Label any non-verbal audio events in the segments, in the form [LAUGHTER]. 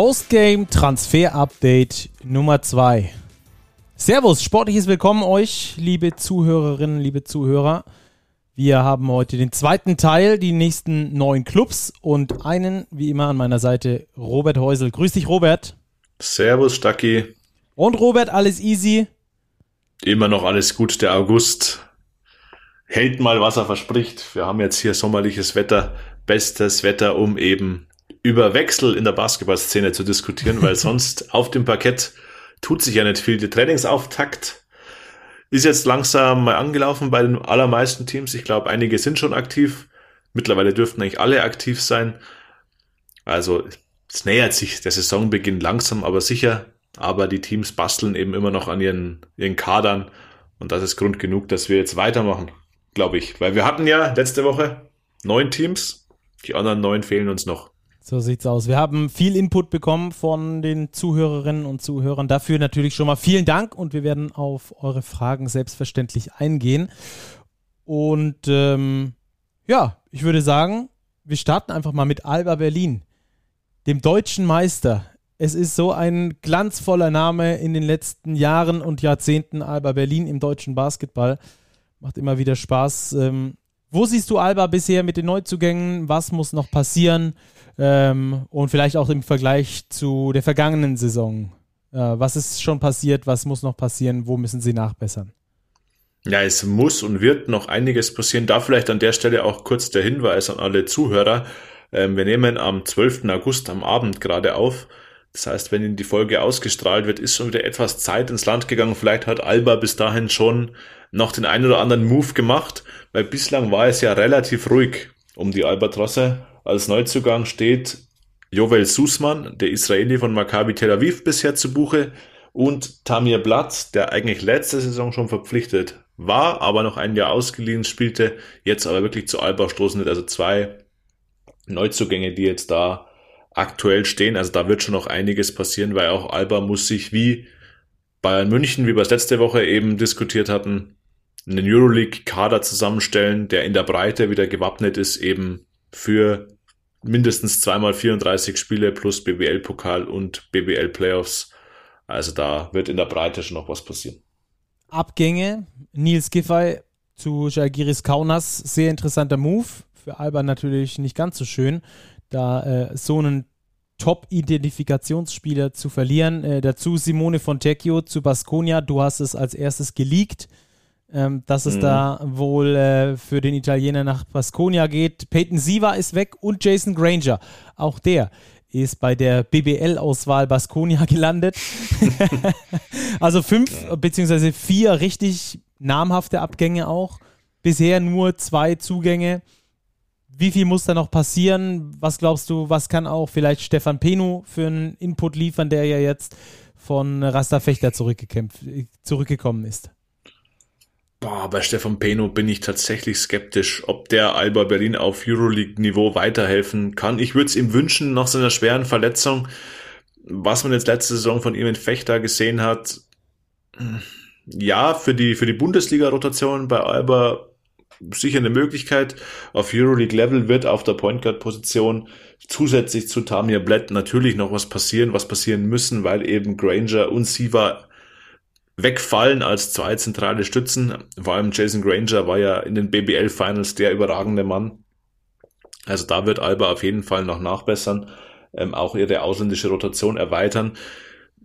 Postgame Transfer Update Nummer 2. Servus, sportliches Willkommen euch, liebe Zuhörerinnen, liebe Zuhörer. Wir haben heute den zweiten Teil, die nächsten neun Clubs und einen, wie immer, an meiner Seite Robert Häusel. Grüß dich, Robert. Servus, Stacki. Und Robert, alles easy? Immer noch alles gut. Der August hält mal, was er verspricht. Wir haben jetzt hier sommerliches Wetter, bestes Wetter, um eben über Wechsel in der Basketballszene zu diskutieren, weil [LAUGHS] sonst auf dem Parkett tut sich ja nicht viel. Der Trainingsauftakt ist jetzt langsam mal angelaufen bei den allermeisten Teams. Ich glaube, einige sind schon aktiv. Mittlerweile dürften eigentlich alle aktiv sein. Also es nähert sich der Saisonbeginn langsam, aber sicher. Aber die Teams basteln eben immer noch an ihren, ihren Kadern. Und das ist Grund genug, dass wir jetzt weitermachen, glaube ich. Weil wir hatten ja letzte Woche neun Teams. Die anderen neun fehlen uns noch. So sieht's aus. Wir haben viel Input bekommen von den Zuhörerinnen und Zuhörern. Dafür natürlich schon mal vielen Dank und wir werden auf eure Fragen selbstverständlich eingehen. Und ähm, ja, ich würde sagen, wir starten einfach mal mit Alba Berlin, dem deutschen Meister. Es ist so ein glanzvoller Name in den letzten Jahren und Jahrzehnten Alba Berlin im deutschen Basketball. Macht immer wieder Spaß. Ähm, wo siehst du Alba bisher mit den Neuzugängen? Was muss noch passieren? Ähm, und vielleicht auch im Vergleich zu der vergangenen Saison. Äh, was ist schon passiert? Was muss noch passieren? Wo müssen sie nachbessern? Ja, es muss und wird noch einiges passieren. Da vielleicht an der Stelle auch kurz der Hinweis an alle Zuhörer. Ähm, wir nehmen am 12. August am Abend gerade auf. Das heißt, wenn Ihnen die Folge ausgestrahlt wird, ist schon wieder etwas Zeit ins Land gegangen. Vielleicht hat Alba bis dahin schon noch den einen oder anderen Move gemacht, weil bislang war es ja relativ ruhig um die Albatrosse. Als Neuzugang steht Jovel Susman, der Israeli von Maccabi Tel Aviv bisher zu Buche und Tamir Blatt, der eigentlich letzte Saison schon verpflichtet war, aber noch ein Jahr ausgeliehen spielte, jetzt aber wirklich zu Alba stoßen wird. Also zwei Neuzugänge, die jetzt da aktuell stehen. Also da wird schon noch einiges passieren, weil auch Alba muss sich wie Bayern München, wie wir es letzte Woche eben diskutiert hatten, einen Euroleague-Kader zusammenstellen, der in der Breite wieder gewappnet ist, eben für mindestens zweimal 34 Spiele plus BBL-Pokal und BBL-Playoffs. Also da wird in der Breite schon noch was passieren. Abgänge, Nils Giffey zu Jalgiris Kaunas, sehr interessanter Move. Für Alba natürlich nicht ganz so schön, da äh, so einen Top-Identifikationsspieler zu verlieren. Äh, dazu Simone Fontecchio zu Basconia. Du hast es als erstes geleakt ähm, dass es mhm. da wohl äh, für den Italiener nach Basconia geht. Peyton Siva ist weg und Jason Granger. Auch der ist bei der BBL-Auswahl Basconia [LAUGHS] gelandet. [LAUGHS] also fünf beziehungsweise vier richtig namhafte Abgänge auch. Bisher nur zwei Zugänge. Wie viel muss da noch passieren? Was glaubst du, was kann auch vielleicht Stefan Penu für einen Input liefern, der ja jetzt von Rasta Fechter zurückgekommen ist? Boah, bei Stefan Peno bin ich tatsächlich skeptisch, ob der Alba Berlin auf Euroleague-Niveau weiterhelfen kann. Ich würde es ihm wünschen, nach seiner schweren Verletzung, was man jetzt letzte Saison von ihm in Fechter gesehen hat. Ja, für die, für die Bundesliga-Rotation bei Alba sicher eine Möglichkeit. Auf Euroleague-Level wird auf der Point Guard-Position zusätzlich zu Tamir Blatt natürlich noch was passieren, was passieren müssen, weil eben Granger und Siva wegfallen als zwei zentrale Stützen. Vor allem Jason Granger war ja in den BBL Finals der überragende Mann. Also da wird Alba auf jeden Fall noch nachbessern, ähm, auch ihre ausländische Rotation erweitern.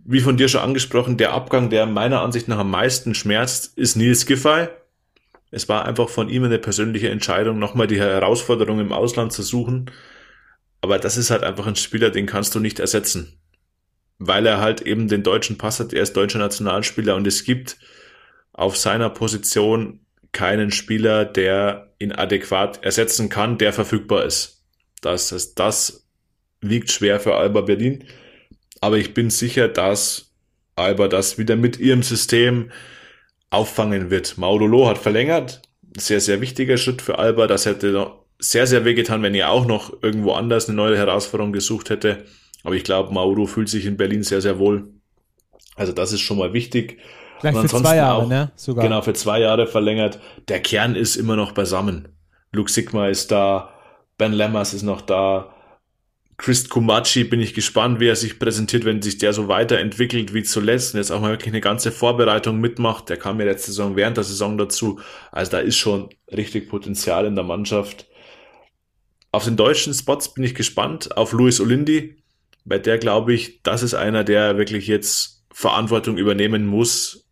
Wie von dir schon angesprochen, der Abgang, der meiner Ansicht nach am meisten schmerzt, ist Nils Giffey. Es war einfach von ihm eine persönliche Entscheidung, nochmal die Herausforderung im Ausland zu suchen. Aber das ist halt einfach ein Spieler, den kannst du nicht ersetzen weil er halt eben den deutschen Pass hat. Er ist deutscher Nationalspieler und es gibt auf seiner Position keinen Spieler, der ihn adäquat ersetzen kann, der verfügbar ist. Das, ist, das wiegt schwer für Alba Berlin. Aber ich bin sicher, dass Alba das wieder mit ihrem System auffangen wird. Maudolo hat verlängert. Sehr, sehr wichtiger Schritt für Alba. Das hätte sehr, sehr wehgetan, wenn er auch noch irgendwo anders eine neue Herausforderung gesucht hätte. Aber ich glaube, Mauro fühlt sich in Berlin sehr, sehr wohl. Also das ist schon mal wichtig. Gleich für zwei Jahre, auch, ne? Sogar. Genau, für zwei Jahre verlängert. Der Kern ist immer noch beisammen. Luke Sigma ist da, Ben Lemmers ist noch da, Chris Kumachi bin ich gespannt, wie er sich präsentiert, wenn sich der so weiterentwickelt wie zuletzt und jetzt auch mal wirklich eine ganze Vorbereitung mitmacht. Der kam ja letzte Saison während der Saison dazu. Also da ist schon richtig Potenzial in der Mannschaft. Auf den deutschen Spots bin ich gespannt. Auf Luis Olindi, bei der glaube ich, das ist einer, der wirklich jetzt Verantwortung übernehmen muss.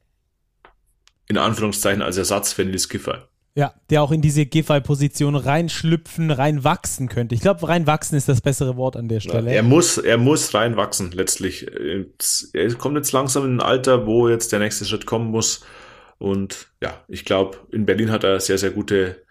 In Anführungszeichen als Ersatz für Nils Kiffer. Ja, der auch in diese Giffey-Position reinschlüpfen, reinwachsen könnte. Ich glaube, reinwachsen ist das bessere Wort an der Stelle. Ja, er muss, er muss reinwachsen, letztlich. Er kommt jetzt langsam in ein Alter, wo jetzt der nächste Schritt kommen muss. Und ja, ich glaube, in Berlin hat er sehr, sehr gute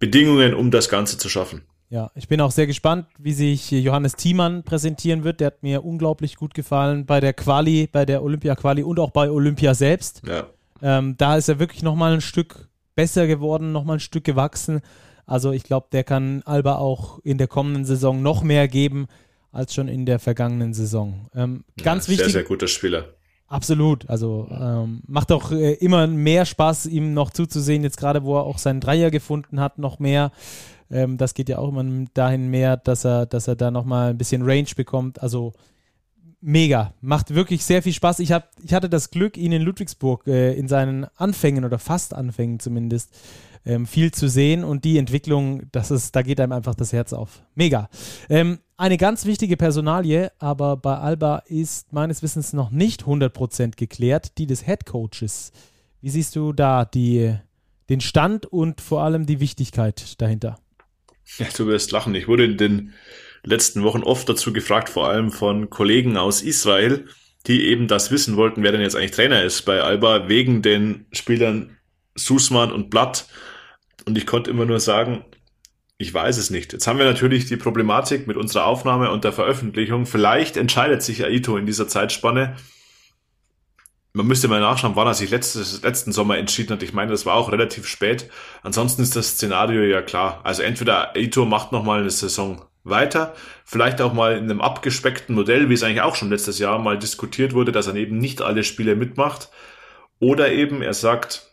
Bedingungen, um das Ganze zu schaffen. Ja, ich bin auch sehr gespannt, wie sich Johannes Thiemann präsentieren wird. Der hat mir unglaublich gut gefallen bei der Quali, bei der Olympia-Quali und auch bei Olympia selbst. Ja. Ähm, da ist er wirklich nochmal ein Stück besser geworden, nochmal ein Stück gewachsen. Also ich glaube, der kann Alba auch in der kommenden Saison noch mehr geben als schon in der vergangenen Saison. Ähm, ganz ja, wichtig. Sehr, sehr guter Spieler. Absolut. Also ähm, macht auch äh, immer mehr Spaß, ihm noch zuzusehen. Jetzt gerade, wo er auch seinen Dreier gefunden hat, noch mehr. Ähm, das geht ja auch immer dahin mehr, dass er, dass er da nochmal ein bisschen Range bekommt. Also mega. Macht wirklich sehr viel Spaß. Ich, hab, ich hatte das Glück, ihn in Ludwigsburg äh, in seinen Anfängen oder fast Anfängen zumindest ähm, viel zu sehen und die Entwicklung, das ist, da geht einem einfach das Herz auf. Mega. Ähm, eine ganz wichtige Personalie, aber bei Alba ist meines Wissens noch nicht 100% geklärt, die des Head Coaches. Wie siehst du da die, den Stand und vor allem die Wichtigkeit dahinter? Ja, du wirst lachen. Ich wurde in den letzten Wochen oft dazu gefragt, vor allem von Kollegen aus Israel, die eben das wissen wollten, wer denn jetzt eigentlich Trainer ist bei Alba, wegen den Spielern Susman und Blatt. Und ich konnte immer nur sagen, ich weiß es nicht. Jetzt haben wir natürlich die Problematik mit unserer Aufnahme und der Veröffentlichung. Vielleicht entscheidet sich Aito in dieser Zeitspanne. Man müsste mal nachschauen, wann er sich letztes, letzten Sommer entschieden hat. Ich meine, das war auch relativ spät. Ansonsten ist das Szenario ja klar. Also entweder Aito macht nochmal eine Saison weiter. Vielleicht auch mal in einem abgespeckten Modell, wie es eigentlich auch schon letztes Jahr mal diskutiert wurde, dass er eben nicht alle Spiele mitmacht. Oder eben er sagt,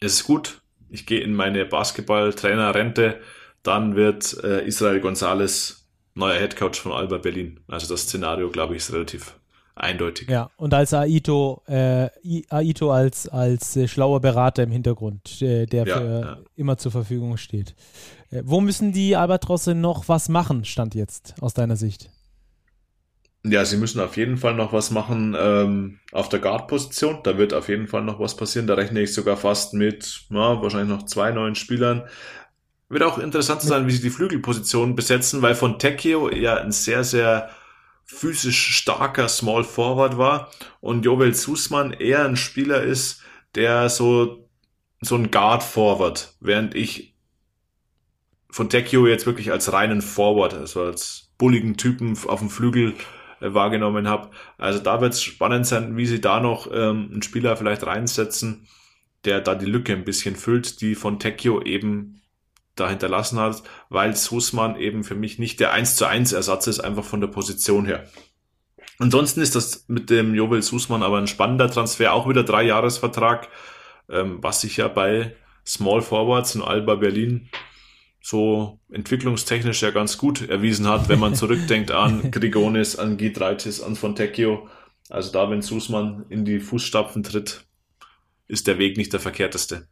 es ist gut, ich gehe in meine Basketball-Trainer-Rente, dann wird äh, Israel González neuer Headcoach von Alba Berlin. Also das Szenario, glaube ich, ist relativ eindeutig. Ja, und als Aito, äh, Aito als, als äh, schlauer Berater im Hintergrund, äh, der ja, für, ja. immer zur Verfügung steht. Äh, wo müssen die Albatrosse noch was machen, stand jetzt aus deiner Sicht? Ja, sie müssen auf jeden Fall noch was machen ähm, auf der Guard-Position. Da wird auf jeden Fall noch was passieren. Da rechne ich sogar fast mit ja, wahrscheinlich noch zwei neuen Spielern. Wird auch interessant zu sein, wie sie die Flügelposition besetzen, weil von Tecchio ja ein sehr, sehr physisch starker Small Forward war und Jovel Sussmann eher ein Spieler ist, der so, so ein Guard Forward, während ich von Tecchio jetzt wirklich als reinen Forward, also als bulligen Typen auf dem Flügel äh, wahrgenommen habe. Also da wird es spannend sein, wie sie da noch ähm, einen Spieler vielleicht reinsetzen, der da die Lücke ein bisschen füllt, die von Tecchio eben da hinterlassen hat, weil Sussmann eben für mich nicht der 1 zu 1 Ersatz ist, einfach von der Position her. Ansonsten ist das mit dem Jovel Sussmann aber ein spannender Transfer, auch wieder drei Jahresvertrag, ähm, was sich ja bei Small Forwards in Alba Berlin so entwicklungstechnisch ja ganz gut erwiesen hat, wenn man zurückdenkt an [LAUGHS] Grigonis, an Gidreitis, an Fontecchio. Also da, wenn Sussmann in die Fußstapfen tritt, ist der Weg nicht der verkehrteste.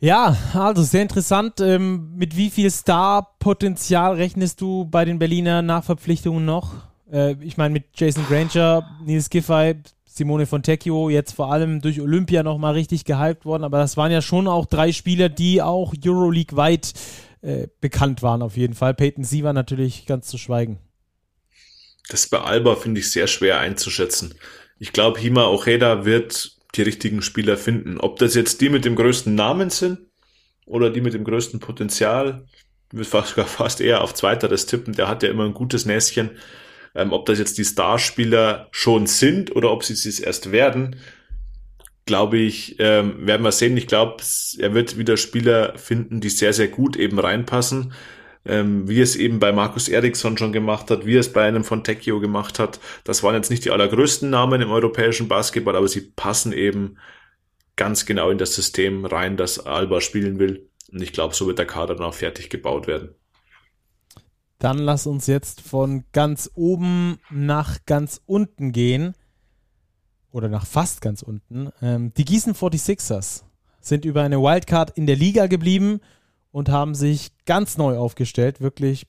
Ja, also sehr interessant. Ähm, mit wie viel Star-Potenzial rechnest du bei den Berliner Nachverpflichtungen noch? Äh, ich meine, mit Jason Granger, Nils Giffey, Simone Fontecchio jetzt vor allem durch Olympia nochmal richtig gehypt worden, aber das waren ja schon auch drei Spieler, die auch Euroleague weit äh, bekannt waren auf jeden Fall. Peyton Sie war natürlich ganz zu schweigen. Das bei Alba finde ich sehr schwer einzuschätzen. Ich glaube, Hima Ojeda wird die richtigen Spieler finden. Ob das jetzt die mit dem größten Namen sind oder die mit dem größten Potenzial, wird fast, [LAUGHS] fast eher auf zweiteres tippen. Der hat ja immer ein gutes Näschen. Ähm, ob das jetzt die Starspieler schon sind oder ob sie es erst werden, glaube ich, ähm, werden wir sehen. Ich glaube, er wird wieder Spieler finden, die sehr, sehr gut eben reinpassen. Ähm, wie es eben bei Markus Eriksson schon gemacht hat, wie es bei einem von Tecchio gemacht hat. Das waren jetzt nicht die allergrößten Namen im europäischen Basketball, aber sie passen eben ganz genau in das System rein, das Alba spielen will. Und ich glaube, so wird der Kader dann auch fertig gebaut werden. Dann lass uns jetzt von ganz oben nach ganz unten gehen. Oder nach fast ganz unten. Ähm, die Gießen 46ers sind über eine Wildcard in der Liga geblieben und haben sich ganz neu aufgestellt. Wirklich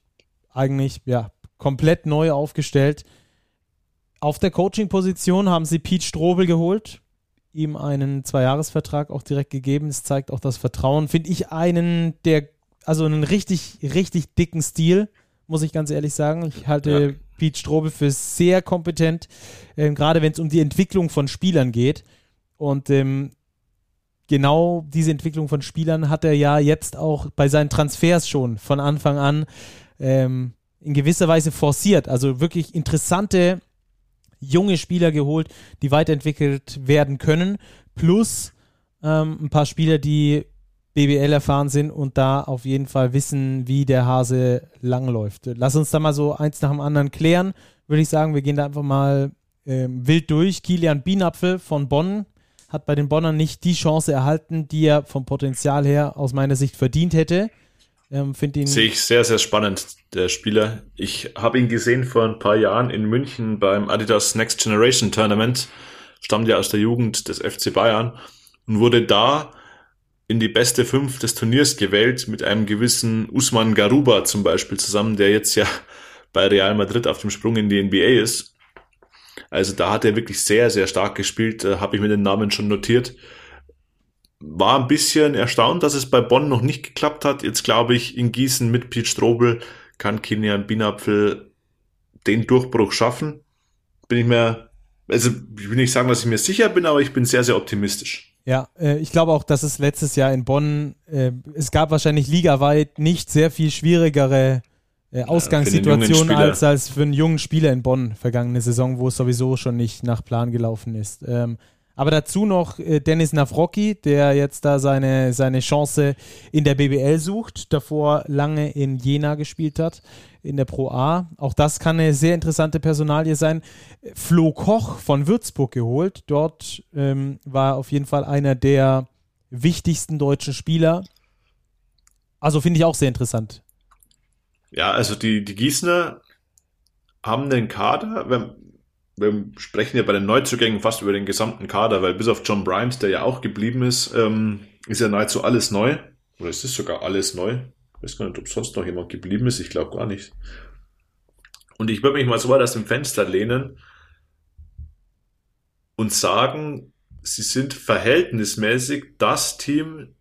eigentlich, ja, komplett neu aufgestellt. Auf der Coaching-Position haben sie Pete Strobel geholt, ihm einen Zweijahresvertrag auch direkt gegeben. Es zeigt auch das Vertrauen. Finde ich einen der, also einen richtig, richtig dicken Stil muss ich ganz ehrlich sagen. Ich halte ja. Pete Strobel für sehr kompetent, äh, gerade wenn es um die Entwicklung von Spielern geht. Und ähm, genau diese Entwicklung von Spielern hat er ja jetzt auch bei seinen Transfers schon von Anfang an ähm, in gewisser Weise forciert. Also wirklich interessante junge Spieler geholt, die weiterentwickelt werden können. Plus ähm, ein paar Spieler, die BBL erfahren sind und da auf jeden Fall wissen, wie der Hase langläuft. Lass uns da mal so eins nach dem anderen klären. Würde ich sagen, wir gehen da einfach mal ähm, wild durch. Kilian Bienapfel von Bonn hat bei den Bonnern nicht die Chance erhalten, die er vom Potenzial her aus meiner Sicht verdient hätte. Ähm, ihn Sehe ich sehr, sehr spannend, der Spieler. Ich habe ihn gesehen vor ein paar Jahren in München beim Adidas Next Generation Tournament. Stammt ja aus der Jugend des FC Bayern und wurde da in die beste fünf des Turniers gewählt mit einem gewissen Usman Garuba zum Beispiel zusammen, der jetzt ja bei Real Madrid auf dem Sprung in die NBA ist. Also da hat er wirklich sehr, sehr stark gespielt, äh, habe ich mir den Namen schon notiert. War ein bisschen erstaunt, dass es bei Bonn noch nicht geklappt hat. Jetzt glaube ich, in Gießen mit Pete Strobel kann Kilian Binapfel den Durchbruch schaffen. Bin ich mir, also ich will nicht sagen, dass ich mir sicher bin, aber ich bin sehr, sehr optimistisch. Ja, äh, ich glaube auch, dass es letztes Jahr in Bonn, äh, es gab wahrscheinlich ligaweit nicht sehr viel schwierigere äh, Ausgangssituationen als, als für einen jungen Spieler in Bonn vergangene Saison, wo es sowieso schon nicht nach Plan gelaufen ist. Ähm, aber dazu noch äh, Dennis Navrocki, der jetzt da seine, seine Chance in der BBL sucht, davor lange in Jena gespielt hat, in der Pro A. Auch das kann eine sehr interessante Personalie sein. Flo Koch von Würzburg geholt. Dort ähm, war auf jeden Fall einer der wichtigsten deutschen Spieler. Also finde ich auch sehr interessant. Ja, also die, die Gießener haben den Kader, wenn, wir sprechen ja bei den Neuzugängen fast über den gesamten Kader, weil bis auf John Bryant, der ja auch geblieben ist, ähm, ist ja nahezu alles neu. Oder ist es sogar alles neu? Ich weiß gar nicht, ob sonst noch jemand geblieben ist. Ich glaube gar nicht. Und ich würde mich mal so weit aus dem Fenster lehnen und sagen, sie sind verhältnismäßig das Team,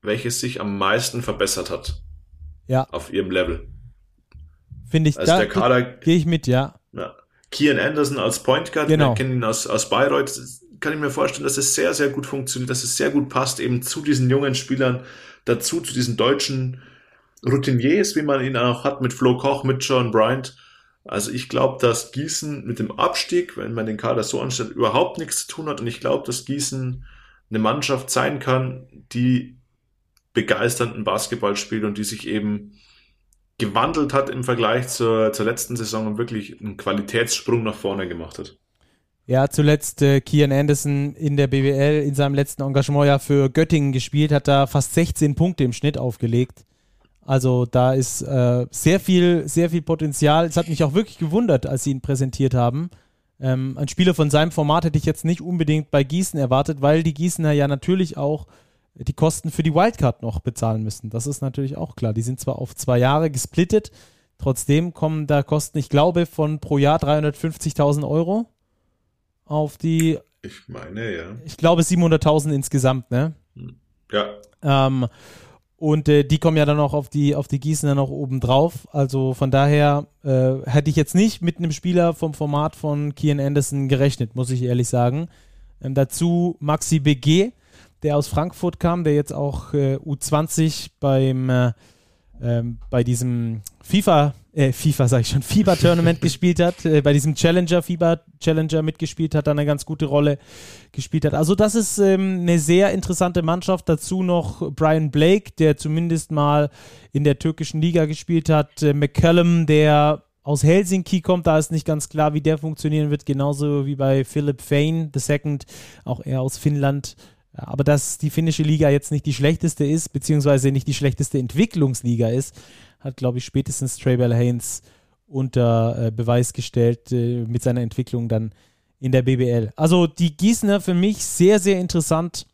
welches sich am meisten verbessert hat. Ja. Auf ihrem Level. Finde ich, also da gehe ich mit, ja. ja. Kian Anderson als Point Guard, genau. wir kennen ihn aus, aus Bayreuth, kann ich mir vorstellen, dass es sehr, sehr gut funktioniert, dass es sehr gut passt, eben zu diesen jungen Spielern, dazu zu diesen deutschen Routiniers, wie man ihn auch hat, mit Flo Koch, mit John Bryant. Also ich glaube, dass Gießen mit dem Abstieg, wenn man den Kader so anstellt, überhaupt nichts zu tun hat. Und ich glaube, dass Gießen eine Mannschaft sein kann, die begeisternden Basketball spielt und die sich eben gewandelt hat im Vergleich zur, zur letzten Saison und wirklich einen Qualitätssprung nach vorne gemacht hat. Ja, zuletzt äh, Kian Anderson in der BWL in seinem letzten Engagement ja für Göttingen gespielt, hat da fast 16 Punkte im Schnitt aufgelegt. Also da ist äh, sehr viel, sehr viel Potenzial. Es hat mich auch wirklich gewundert, als sie ihn präsentiert haben. Ähm, ein Spieler von seinem Format hätte ich jetzt nicht unbedingt bei Gießen erwartet, weil die Gießener ja natürlich auch die Kosten für die Wildcard noch bezahlen müssen. Das ist natürlich auch klar. Die sind zwar auf zwei Jahre gesplittet, trotzdem kommen da Kosten, ich glaube, von pro Jahr 350.000 Euro auf die. Ich meine, ja. Ich glaube 700.000 insgesamt, ne? Hm. Ja. Ähm, und äh, die kommen ja dann auch auf die, auf die Gießener noch oben drauf. Also von daher äh, hätte ich jetzt nicht mit einem Spieler vom Format von Kian Anderson gerechnet, muss ich ehrlich sagen. Ähm, dazu Maxi BG, der aus Frankfurt kam, der jetzt auch äh, U20 beim äh, ähm, bei diesem FIFA, äh, FIFA sag ich schon, FIBA-Tournament [LAUGHS] gespielt hat, äh, bei diesem Challenger, FIBA-Challenger mitgespielt hat, dann eine ganz gute Rolle gespielt hat. Also das ist ähm, eine sehr interessante Mannschaft. Dazu noch Brian Blake, der zumindest mal in der türkischen Liga gespielt hat, äh, McCallum, der aus Helsinki kommt, da ist nicht ganz klar, wie der funktionieren wird, genauso wie bei Philip Fane II, auch er aus Finnland Aber dass die finnische Liga jetzt nicht die schlechteste ist, beziehungsweise nicht die schlechteste Entwicklungsliga ist, hat, glaube ich, spätestens Traybell Haynes unter äh, Beweis gestellt äh, mit seiner Entwicklung dann in der BBL. Also die Gießener für mich sehr, sehr interessant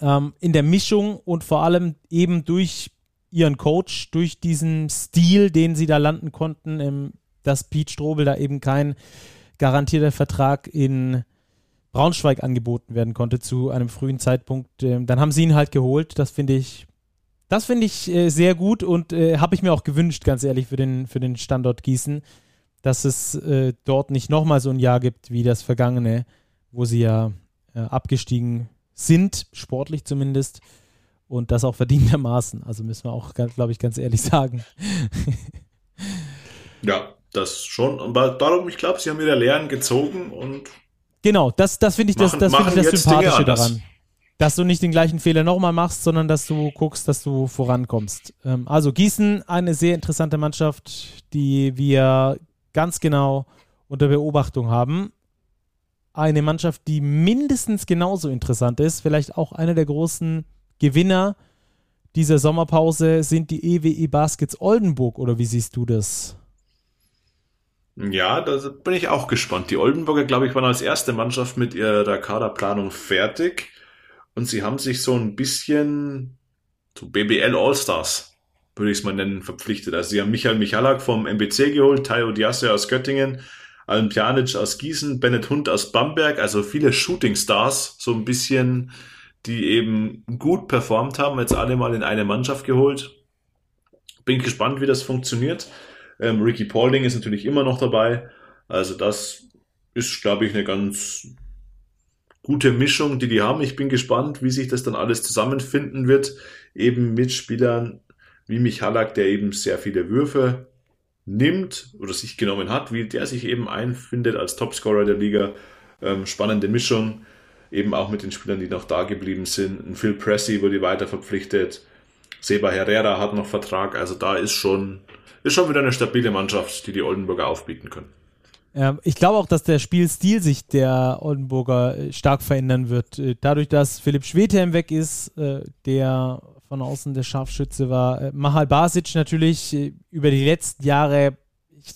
ähm, in der Mischung und vor allem eben durch ihren Coach, durch diesen Stil, den sie da landen konnten, ähm, dass Pete Strobel da eben kein garantierter Vertrag in Braunschweig angeboten werden konnte zu einem frühen Zeitpunkt. Ähm, dann haben sie ihn halt geholt. Das finde ich, das finde ich äh, sehr gut und äh, habe ich mir auch gewünscht, ganz ehrlich, für den, für den Standort Gießen, dass es äh, dort nicht nochmal so ein Jahr gibt wie das vergangene, wo sie ja abgestiegen sind, sportlich zumindest. Und das auch verdientermaßen. Also müssen wir auch, glaube ich, ganz ehrlich [LAUGHS] sagen. ja, das schon. Aber darum, ich glaube, sie haben ihre Lehren gezogen und. Genau, das, das finde ich das, das, find ich das Sympathische daran. Dass du nicht den gleichen Fehler nochmal machst, sondern dass du guckst, dass du vorankommst. Ähm, also Gießen, eine sehr interessante Mannschaft, die wir ganz genau unter Beobachtung haben. Eine Mannschaft, die mindestens genauso interessant ist, vielleicht auch einer der großen Gewinner dieser Sommerpause sind die EWE Baskets Oldenburg, oder wie siehst du das? Ja, da bin ich auch gespannt. Die Oldenburger, glaube ich, waren als erste Mannschaft mit ihrer Kaderplanung fertig und sie haben sich so ein bisschen zu BBL All-Stars würde ich es mal nennen, verpflichtet. Also sie haben Michael Michalak vom MBC geholt, Tayo Diasse aus Göttingen, Alan Pjanic aus Gießen, Bennett Hund aus Bamberg, also viele Shooting Stars, so ein bisschen, die eben gut performt haben, jetzt alle mal in eine Mannschaft geholt. Bin gespannt, wie das funktioniert. Ähm, Ricky Paulding ist natürlich immer noch dabei. Also das ist, glaube ich, eine ganz gute Mischung, die die haben. Ich bin gespannt, wie sich das dann alles zusammenfinden wird. Eben mit Spielern, wie Michalak, der eben sehr viele Würfe nimmt oder sich genommen hat, wie der sich eben einfindet als Topscorer der Liga. Ähm, spannende Mischung, eben auch mit den Spielern, die noch da geblieben sind. Phil Pressey wurde weiter verpflichtet. Seba Herrera hat noch Vertrag, also da ist schon, ist schon wieder eine stabile Mannschaft, die die Oldenburger aufbieten können. Ja, ich glaube auch, dass der Spielstil sich der Oldenburger äh, stark verändern wird. Äh, dadurch, dass Philipp Schwedhelm weg ist, äh, der von außen der Scharfschütze war. Mahal Basic natürlich über die letzten Jahre, ich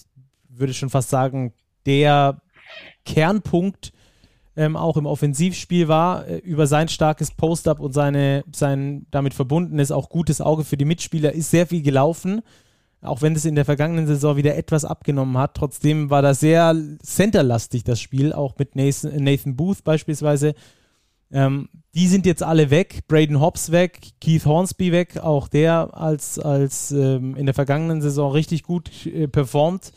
würde schon fast sagen, der Kernpunkt ähm, auch im Offensivspiel war, über sein starkes Post-up und seine, sein damit verbundenes, auch gutes Auge für die Mitspieler, ist sehr viel gelaufen. Auch wenn es in der vergangenen Saison wieder etwas abgenommen hat. Trotzdem war das sehr centerlastig, das Spiel, auch mit Nathan, Nathan Booth beispielsweise. Ähm, die sind jetzt alle weg. Braden Hobbs weg, Keith Hornsby weg, auch der als, als ähm, in der vergangenen Saison richtig gut äh, performt.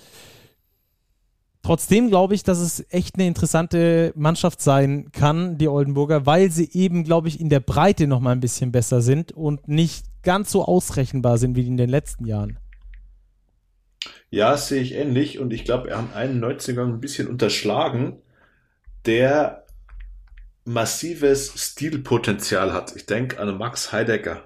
Trotzdem glaube ich, dass es echt eine interessante Mannschaft sein kann, die Oldenburger, weil sie eben, glaube ich, in der Breite noch mal ein bisschen besser sind und nicht ganz so ausrechenbar sind wie in den letzten Jahren. Ja, sehe ich ähnlich und ich glaube, er hat einen Neuzugang ein bisschen unterschlagen, der massives Stilpotenzial hat. Ich denke an Max Heidegger.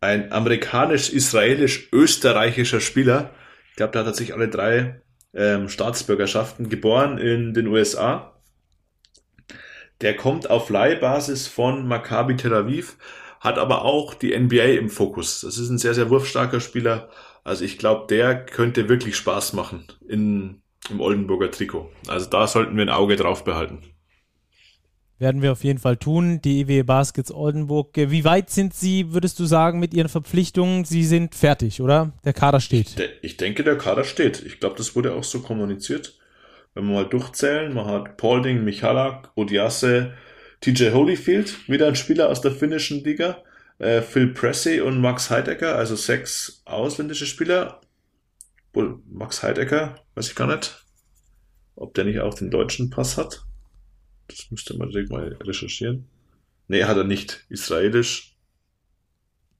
Ein amerikanisch-israelisch-österreichischer Spieler. Ich glaube, der hat sich alle drei ähm, Staatsbürgerschaften geboren in den USA. Der kommt auf Leihbasis von Maccabi Tel Aviv, hat aber auch die NBA im Fokus. Das ist ein sehr, sehr wurfstarker Spieler. Also ich glaube, der könnte wirklich Spaß machen in, im Oldenburger Trikot. Also da sollten wir ein Auge drauf behalten. Werden wir auf jeden Fall tun. Die EW Baskets Oldenburg. Wie weit sind Sie, würdest du sagen, mit Ihren Verpflichtungen? Sie sind fertig, oder? Der Kader steht. Ich, de ich denke, der Kader steht. Ich glaube, das wurde auch so kommuniziert. Wenn wir mal durchzählen, man hat Paulding, Michalak, Odiasse, TJ Holyfield, wieder ein Spieler aus der finnischen Liga, äh, Phil Pressey und Max Heidegger, also sechs ausländische Spieler. Max Heidegger, weiß ich gar nicht, ob der nicht auch den deutschen Pass hat. Das müsste man direkt mal recherchieren. Nee, hat er nicht. Israelisch,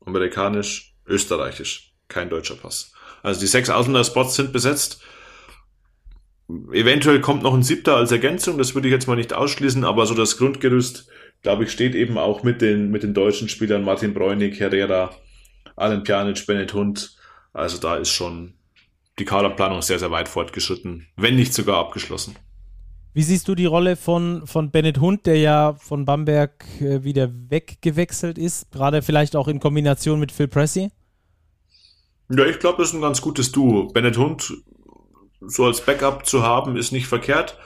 amerikanisch, österreichisch. Kein deutscher Pass. Also die sechs Ausländer-Spots sind besetzt. Eventuell kommt noch ein siebter als Ergänzung, das würde ich jetzt mal nicht ausschließen, aber so das Grundgerüst, glaube ich, steht eben auch mit den, mit den deutschen Spielern Martin Bräunig, Herrera, Alan Pjanic, Bennett Hund. Also da ist schon die Kaderplanung sehr, sehr weit fortgeschritten, wenn nicht sogar abgeschlossen. Wie siehst du die Rolle von, von Bennett Hund, der ja von Bamberg äh, wieder weggewechselt ist, gerade vielleicht auch in Kombination mit Phil Pressey? Ja, ich glaube, das ist ein ganz gutes Duo. Bennett Hund so als Backup zu haben, ist nicht verkehrt.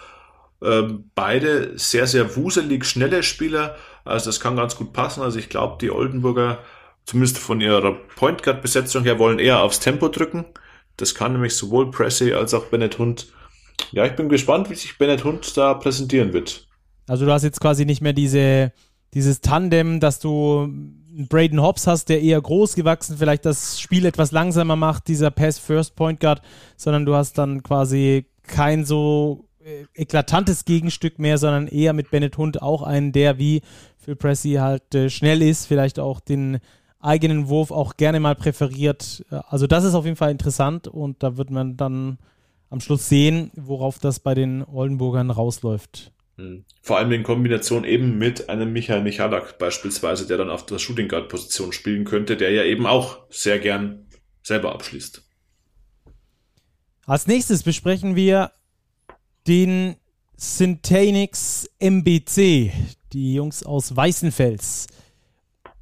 Ähm, beide sehr, sehr wuselig, schnelle Spieler. Also das kann ganz gut passen. Also ich glaube, die Oldenburger, zumindest von ihrer Point Guard Besetzung her, wollen eher aufs Tempo drücken. Das kann nämlich sowohl Pressey als auch Bennett Hund. Ja, ich bin gespannt, wie sich Bennett Hund da präsentieren wird. Also du hast jetzt quasi nicht mehr diese, dieses Tandem, dass du Braden Hobbs hast, der eher groß gewachsen, vielleicht das Spiel etwas langsamer macht, dieser Pass First Point Guard, sondern du hast dann quasi kein so eklatantes Gegenstück mehr, sondern eher mit Bennett Hund auch einen, der wie Phil Pressey halt äh, schnell ist, vielleicht auch den eigenen Wurf auch gerne mal präferiert. Äh, also das ist auf jeden Fall interessant und da wird man dann am Schluss sehen, worauf das bei den Oldenburgern rausläuft. Hm. Vor allem in Kombination eben mit einem Michael Michalak beispielsweise, der dann auf der Shooting Guard Position spielen könnte, der ja eben auch sehr gern selber abschließt. Als nächstes besprechen wir den Syntanix MBC, die Jungs aus Weißenfels.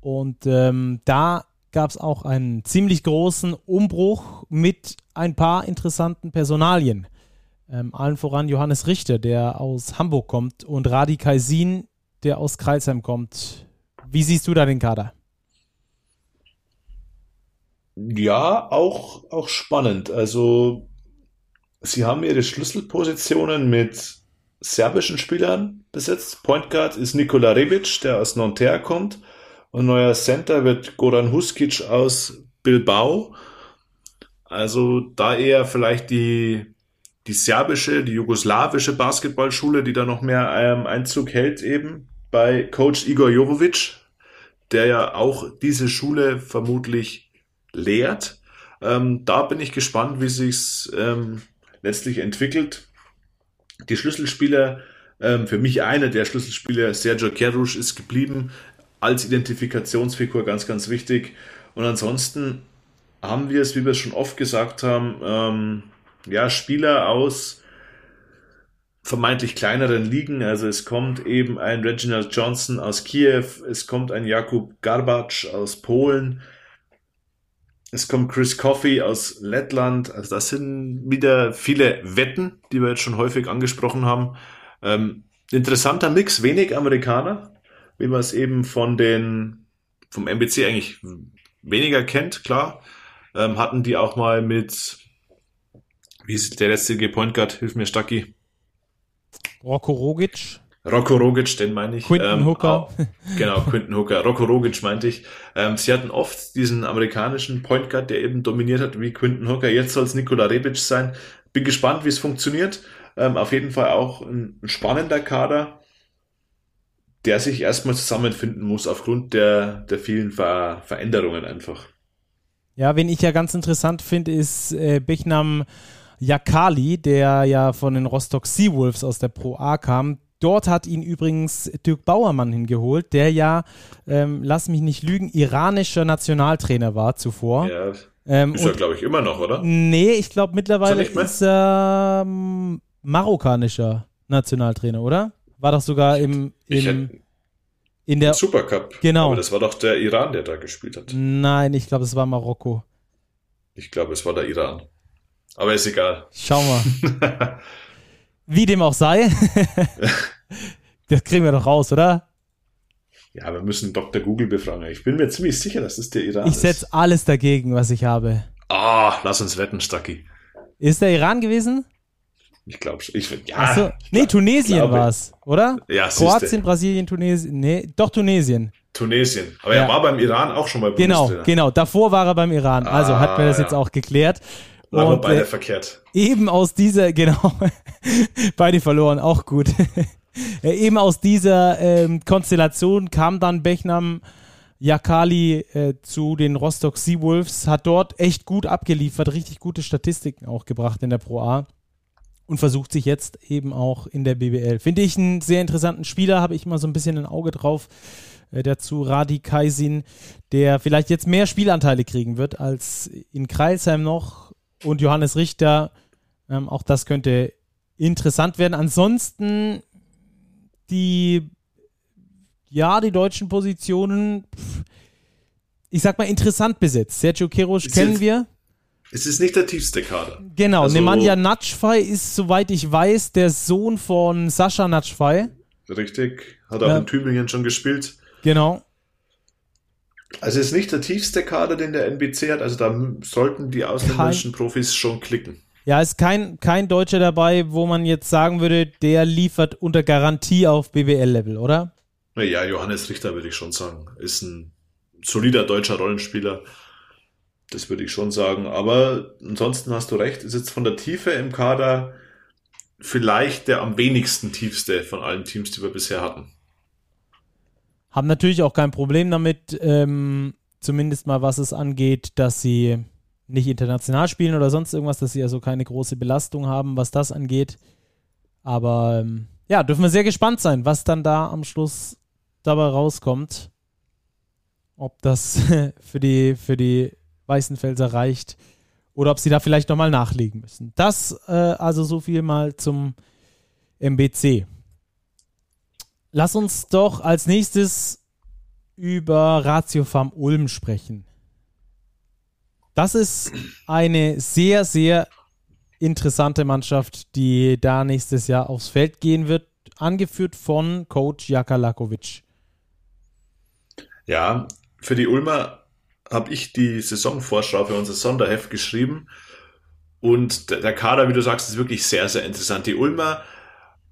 Und ähm, da gab es auch einen ziemlich großen Umbruch mit ein paar interessanten Personalien. Ähm, allen voran Johannes Richter, der aus Hamburg kommt, und Radi Kaisin, der aus Kreilsheim kommt. Wie siehst du da den Kader? Ja, auch, auch spannend. Also Sie haben ihre Schlüsselpositionen mit serbischen Spielern besetzt. Point Guard ist Nikola Rebic, der aus Nanterre kommt. Und neuer Center wird Goran Huskic aus Bilbao. Also da eher vielleicht die, die serbische, die jugoslawische Basketballschule, die da noch mehr ähm, Einzug hält eben bei Coach Igor Jovovic, der ja auch diese Schule vermutlich lehrt. Ähm, da bin ich gespannt, wie sich's ähm, letztlich entwickelt. Die Schlüsselspieler, ähm, für mich einer der Schlüsselspieler, Sergio Kerush, ist geblieben als Identifikationsfigur ganz, ganz wichtig. Und ansonsten haben wir es, wie wir es schon oft gesagt haben, ähm, ja, Spieler aus vermeintlich kleineren Ligen. Also es kommt eben ein Reginald Johnson aus Kiew, es kommt ein Jakub Garbacz aus Polen, es kommt Chris Coffey aus Lettland. Also das sind wieder viele Wetten, die wir jetzt schon häufig angesprochen haben. Ähm, interessanter Mix, wenig Amerikaner, wie man es eben von den vom MBC eigentlich weniger kennt, klar. Ähm, hatten die auch mal mit, wie ist der letzte Point Guard? Hilf mir, Stacki. Rocco Rogic. Rocco Rogic, den meine ich. Quinton ähm, Hooker. Auch, genau, Quinton Hooker. Rocco Rogic meinte ich. Ähm, sie hatten oft diesen amerikanischen Point Guard, der eben dominiert hat, wie Quinton Hooker. Jetzt soll es Nikola Rebic sein. Bin gespannt, wie es funktioniert. Ähm, auf jeden Fall auch ein, ein spannender Kader, der sich erstmal zusammenfinden muss aufgrund der, der vielen Ver Veränderungen einfach. Ja, wen ich ja ganz interessant finde, ist äh, Bechnam Jakali, der ja von den Rostock Seawolves aus der Pro A kam Dort hat ihn übrigens Dirk Bauermann hingeholt, der ja, ähm, lass mich nicht lügen, iranischer Nationaltrainer war zuvor. Ja. Ähm, ist er, glaube ich, immer noch, oder? Nee, ich glaube mittlerweile ist er, ist er ähm, marokkanischer Nationaltrainer, oder? War doch sogar im, im in der Supercup. Genau. Aber das war doch der Iran, der da gespielt hat. Nein, ich glaube, es war Marokko. Ich glaube, es war der Iran. Aber ist egal. Schau mal. [LAUGHS] Wie dem auch sei. [LAUGHS] das kriegen wir doch raus, oder? Ja, wir müssen Dr. Google befragen. Ich bin mir ziemlich sicher, dass das der Iran ich ist. Ich setze alles dagegen, was ich habe. Ah, oh, lass uns wetten, Stucky. Ist der Iran gewesen? Ich glaube schon. Ich, ja, Ach so. Nee, Tunesien war es, oder? Ja, Kroatien, Brasilien, Tunesien. Nee, doch Tunesien. Tunesien. Aber ja. er war beim Iran auch schon mal Genau, genau. Davor war er beim Iran. Also ah, hat man das ja. jetzt auch geklärt. Aber und, beide äh, verkehrt. Eben aus dieser, [LAUGHS] genau, beide verloren, auch gut. [LAUGHS] Äh, eben aus dieser ähm, Konstellation kam dann Bechnam Jakali äh, zu den Rostock Seawolves, hat dort echt gut abgeliefert, richtig gute Statistiken auch gebracht in der Pro A und versucht sich jetzt eben auch in der BBL. Finde ich einen sehr interessanten Spieler, habe ich immer so ein bisschen ein Auge drauf. Äh, dazu Radi Kaisin, der vielleicht jetzt mehr Spielanteile kriegen wird als in Kreilsheim noch und Johannes Richter. Ähm, auch das könnte interessant werden. Ansonsten die, ja, die deutschen Positionen, ich sag mal, interessant besetzt. Sergio Keros kennen wir. Es ist nicht der tiefste Kader. Genau, also, Nemanja Natschfei ist, soweit ich weiß, der Sohn von Sascha Natschfei. Richtig, hat auch ja. in Tübingen schon gespielt. Genau. Also es ist nicht der tiefste Kader, den der NBC hat, also da sollten die ausländischen kein, Profis schon klicken. Ja, ist kein, kein Deutscher dabei, wo man jetzt sagen würde, der liefert unter Garantie auf BWL-Level, oder? Ja, Johannes Richter würde ich schon sagen. Ist ein solider deutscher Rollenspieler. Das würde ich schon sagen. Aber ansonsten hast du recht, ist jetzt von der Tiefe im Kader vielleicht der am wenigsten tiefste von allen Teams, die wir bisher hatten. Haben natürlich auch kein Problem damit, ähm, zumindest mal was es angeht, dass sie nicht international spielen oder sonst irgendwas, dass sie also keine große Belastung haben, was das angeht. Aber ähm, ja, dürfen wir sehr gespannt sein, was dann da am Schluss dabei rauskommt. Ob das [LAUGHS] für die, für die Weißenfelser reicht oder ob sie da vielleicht nochmal nachlegen müssen. Das äh, also so viel mal zum MBC. Lass uns doch als nächstes über Ratio Farm Ulm sprechen. Das ist eine sehr, sehr interessante Mannschaft, die da nächstes Jahr aufs Feld gehen wird, angeführt von Coach Jaka Lakovic. Ja, für die Ulmer habe ich die Saisonvorschau für unser Sonderheft geschrieben. Und der Kader, wie du sagst, ist wirklich sehr, sehr interessant. Die Ulmer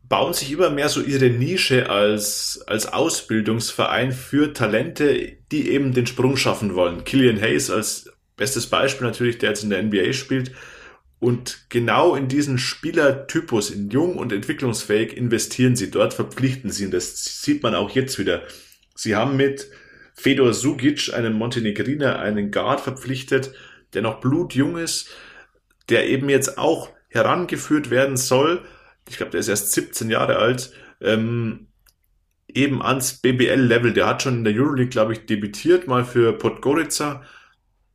bauen sich immer mehr so ihre Nische als, als Ausbildungsverein für Talente, die eben den Sprung schaffen wollen. Killian Hayes als bestes Beispiel natürlich, der jetzt in der NBA spielt. Und genau in diesen Spielertypus, in jung und entwicklungsfähig, investieren sie. Dort verpflichten sie. Und das sieht man auch jetzt wieder. Sie haben mit Fedor Sugic, einen Montenegriner, einen Guard verpflichtet, der noch blutjung ist, der eben jetzt auch herangeführt werden soll. Ich glaube, der ist erst 17 Jahre alt. Ähm, eben ans BBL-Level. Der hat schon in der Euroleague, glaube ich, debütiert, mal für Podgorica.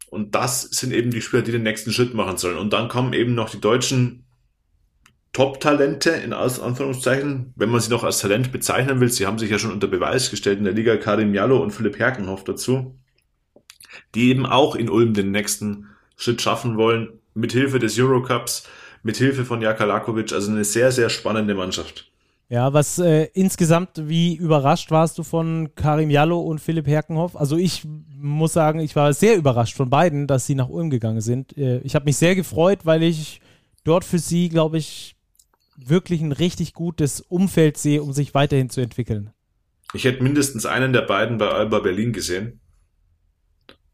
Und das sind eben die Spieler, die den nächsten Schritt machen sollen. Und dann kommen eben noch die deutschen Top-Talente, in Anführungszeichen, wenn man sie noch als Talent bezeichnen will. Sie haben sich ja schon unter Beweis gestellt in der Liga Karim Jallo und Philipp Herkenhoff dazu, die eben auch in Ulm den nächsten Schritt schaffen wollen, mit Hilfe des Eurocups, mit Hilfe von Jaka Lakovic, also eine sehr, sehr spannende Mannschaft. Ja, was äh, insgesamt, wie überrascht warst du von Karim Jallo und Philipp Herkenhoff? Also ich muss sagen, ich war sehr überrascht von beiden, dass sie nach Ulm gegangen sind. Äh, ich habe mich sehr gefreut, weil ich dort für sie, glaube ich, wirklich ein richtig gutes Umfeld sehe, um sich weiterhin zu entwickeln. Ich hätte mindestens einen der beiden bei Alba Berlin gesehen.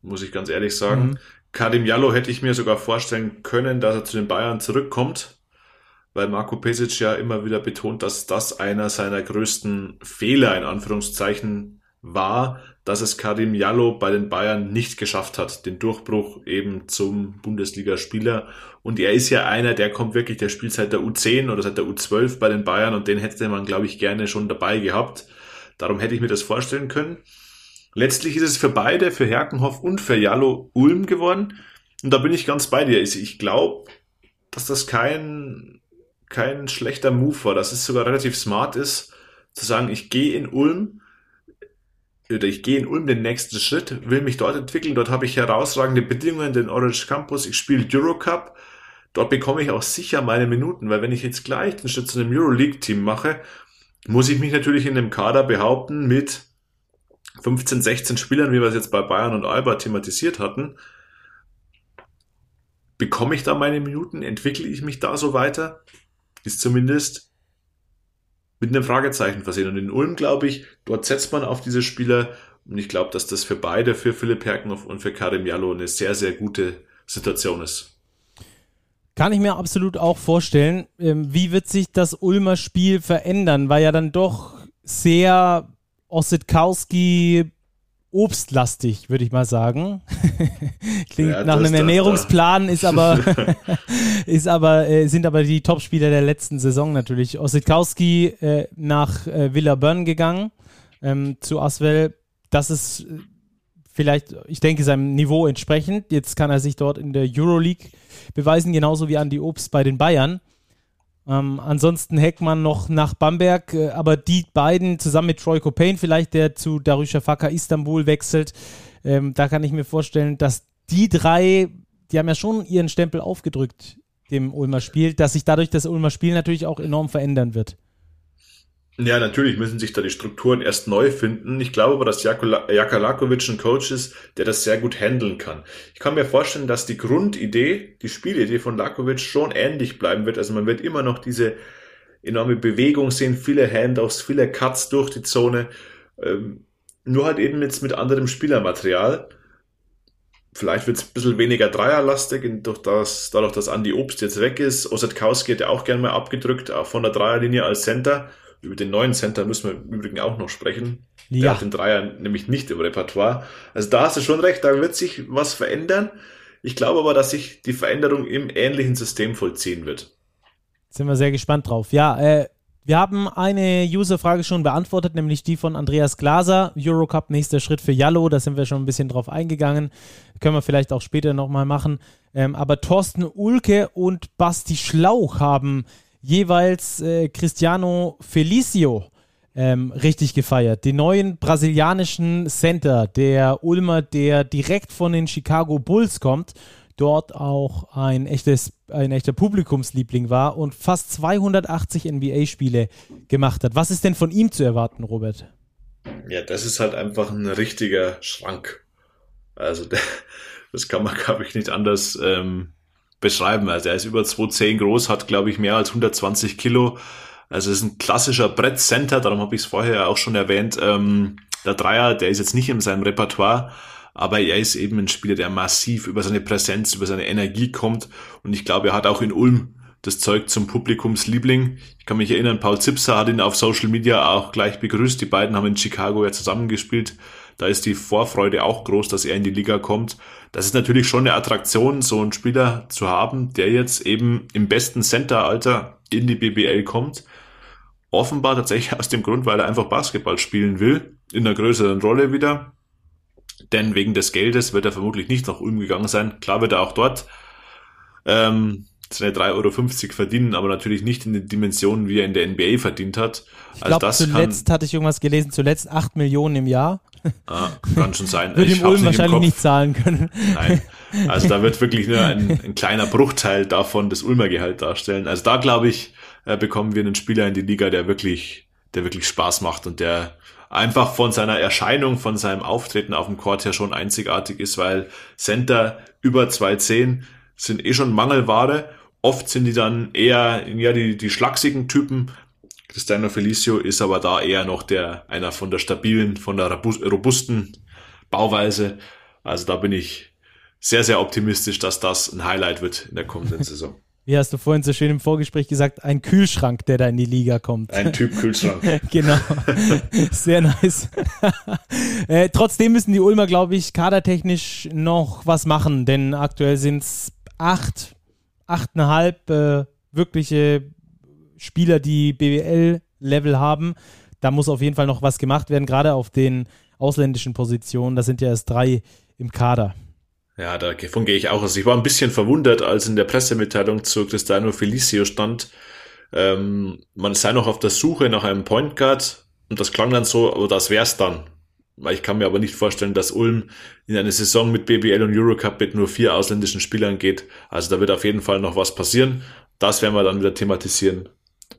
Muss ich ganz ehrlich sagen. Mhm. Kadim Jallo hätte ich mir sogar vorstellen können, dass er zu den Bayern zurückkommt, weil Marco Pesic ja immer wieder betont, dass das einer seiner größten Fehler in Anführungszeichen war, dass es Karim Jallo bei den Bayern nicht geschafft hat, den Durchbruch eben zum Bundesligaspieler. Und er ist ja einer, der kommt wirklich, der spielt seit der U10 oder seit der U12 bei den Bayern und den hätte man, glaube ich, gerne schon dabei gehabt. Darum hätte ich mir das vorstellen können. Letztlich ist es für beide, für Herkenhoff und für Jallo Ulm geworden. Und da bin ich ganz bei dir. Ich glaube, dass das kein, kein schlechter Move war, dass es sogar relativ smart ist, zu sagen, ich gehe in Ulm, oder ich gehe in Ulm den nächsten Schritt, will mich dort entwickeln. Dort habe ich herausragende Bedingungen, den Orange Campus. Ich spiele Eurocup. Dort bekomme ich auch sicher meine Minuten, weil wenn ich jetzt gleich den Schritt zu einem Euroleague-Team mache, muss ich mich natürlich in dem Kader behaupten mit 15, 16 Spielern, wie wir es jetzt bei Bayern und Alba thematisiert hatten. Bekomme ich da meine Minuten? Entwickle ich mich da so weiter? Ist zumindest mit einem Fragezeichen versehen. Und in Ulm, glaube ich, dort setzt man auf diese Spieler. Und ich glaube, dass das für beide, für Philipp Herkenhoff und für Karim Jallo eine sehr, sehr gute Situation ist. Kann ich mir absolut auch vorstellen. Ähm, wie wird sich das Ulmer Spiel verändern? Weil ja dann doch sehr Ossetkowski obstlastig, würde ich mal sagen. [LAUGHS] Klingt ja, nach einem Ernährungsplan, ist aber, [LAUGHS] ist aber äh, sind aber die Topspieler der letzten Saison natürlich. Ossetkowski äh, nach äh, Villa Bern gegangen ähm, zu Aswell. Das ist äh, vielleicht, ich denke, seinem Niveau entsprechend. Jetzt kann er sich dort in der Euroleague beweisen, genauso wie Andy Obst bei den Bayern. Ähm, ansonsten Heckmann noch nach Bamberg, äh, aber die beiden zusammen mit Troy Copain vielleicht, der zu Darüşşafaka Istanbul wechselt, ähm, da kann ich mir vorstellen, dass die drei, die haben ja schon ihren Stempel aufgedrückt dem Ulmer Spiel, dass sich dadurch das Ulmer Spiel natürlich auch enorm verändern wird. Ja, natürlich müssen sich da die Strukturen erst neu finden. Ich glaube aber, dass Jaka Lakovic ein Coach ist, der das sehr gut handeln kann. Ich kann mir vorstellen, dass die Grundidee, die Spielidee von Lakovic schon ähnlich bleiben wird. Also man wird immer noch diese enorme Bewegung sehen, viele Handoffs, viele Cuts durch die Zone. Ähm, nur halt eben jetzt mit anderem Spielermaterial. Vielleicht wird es ein bisschen weniger dreierlastig, durch das, dadurch, dass Andy Obst jetzt weg ist. Osetkowski hat ja auch gerne mal abgedrückt, auch von der Dreierlinie als Center. Über den neuen Center müssen wir im Übrigen auch noch sprechen. Ja. Der hat den Dreier nämlich nicht im Repertoire. Also da hast du schon recht, da wird sich was verändern. Ich glaube aber, dass sich die Veränderung im ähnlichen System vollziehen wird. Sind wir sehr gespannt drauf. Ja, äh, wir haben eine User-Frage schon beantwortet, nämlich die von Andreas Glaser. Eurocup, nächster Schritt für Jallo. Da sind wir schon ein bisschen drauf eingegangen. Können wir vielleicht auch später nochmal machen. Ähm, aber Thorsten Ulke und Basti Schlauch haben jeweils äh, Cristiano Felicio ähm, richtig gefeiert. Den neuen brasilianischen Center, der Ulmer, der direkt von den Chicago Bulls kommt, dort auch ein, echtes, ein echter Publikumsliebling war und fast 280 NBA-Spiele gemacht hat. Was ist denn von ihm zu erwarten, Robert? Ja, das ist halt einfach ein richtiger Schrank. Also [LAUGHS] das kann man, glaube ich, nicht anders ähm, beschreiben. Also er ist über 2,10 groß, hat glaube ich mehr als 120 Kilo. Also ist ein klassischer Brettcenter, darum habe ich es vorher auch schon erwähnt. Ähm, der Dreier, der ist jetzt nicht in seinem Repertoire, aber er ist eben ein Spieler, der massiv über seine Präsenz, über seine Energie kommt. Und ich glaube, er hat auch in Ulm das Zeug zum Publikumsliebling. Ich kann mich erinnern, Paul Zipser hat ihn auf Social Media auch gleich begrüßt. Die beiden haben in Chicago ja zusammengespielt. Da ist die Vorfreude auch groß, dass er in die Liga kommt. Das ist natürlich schon eine Attraktion, so einen Spieler zu haben, der jetzt eben im besten Center-Alter in die BBL kommt. Offenbar tatsächlich [LAUGHS] aus dem Grund, weil er einfach Basketball spielen will, in einer größeren Rolle wieder. Denn wegen des Geldes wird er vermutlich nicht nach Ulm gegangen sein. Klar wird er auch dort ähm, seine 3,50 Euro verdienen, aber natürlich nicht in den Dimensionen, wie er in der NBA verdient hat. Ich also glaube, zuletzt kann, hatte ich irgendwas gelesen, zuletzt 8 Millionen im Jahr. Ah, kann schon sein. [LAUGHS] Würde ihm Ulm wahrscheinlich nicht zahlen können. Nein, [LAUGHS] also da wird wirklich nur ein, ein kleiner Bruchteil davon das Ulmer Gehalt darstellen. Also da glaube ich, äh, bekommen wir einen Spieler in die Liga, der wirklich, der wirklich Spaß macht und der einfach von seiner Erscheinung, von seinem Auftreten auf dem Court her schon einzigartig ist, weil Center über 210 sind eh schon Mangelware. Oft sind die dann eher ja, die, die schlachsigen Typen. Cristiano Felicio ist aber da eher noch der, einer von der stabilen, von der robusten Bauweise. Also da bin ich sehr, sehr optimistisch, dass das ein Highlight wird in der kommenden [LAUGHS] Saison. Wie hast du vorhin so schön im Vorgespräch gesagt, ein Kühlschrank, der da in die Liga kommt. Ein Typ Kühlschrank. [LAUGHS] genau. [LAUGHS] Sehr nice. äh, trotzdem müssen die Ulmer, glaube ich, kadertechnisch noch was machen, denn aktuell sind es acht, achteinhalb äh, wirkliche Spieler, die BWL-Level haben. Da muss auf jeden Fall noch was gemacht werden, gerade auf den ausländischen Positionen. Da sind ja erst drei im Kader. Ja, davon gehe ich auch. Also ich war ein bisschen verwundert, als in der Pressemitteilung zu Cristiano Felicio stand, ähm, man sei noch auf der Suche nach einem Point Guard und das klang dann so, aber das wär's dann. Ich kann mir aber nicht vorstellen, dass Ulm in eine Saison mit BBL und Eurocup mit nur vier ausländischen Spielern geht. Also da wird auf jeden Fall noch was passieren. Das werden wir dann wieder thematisieren,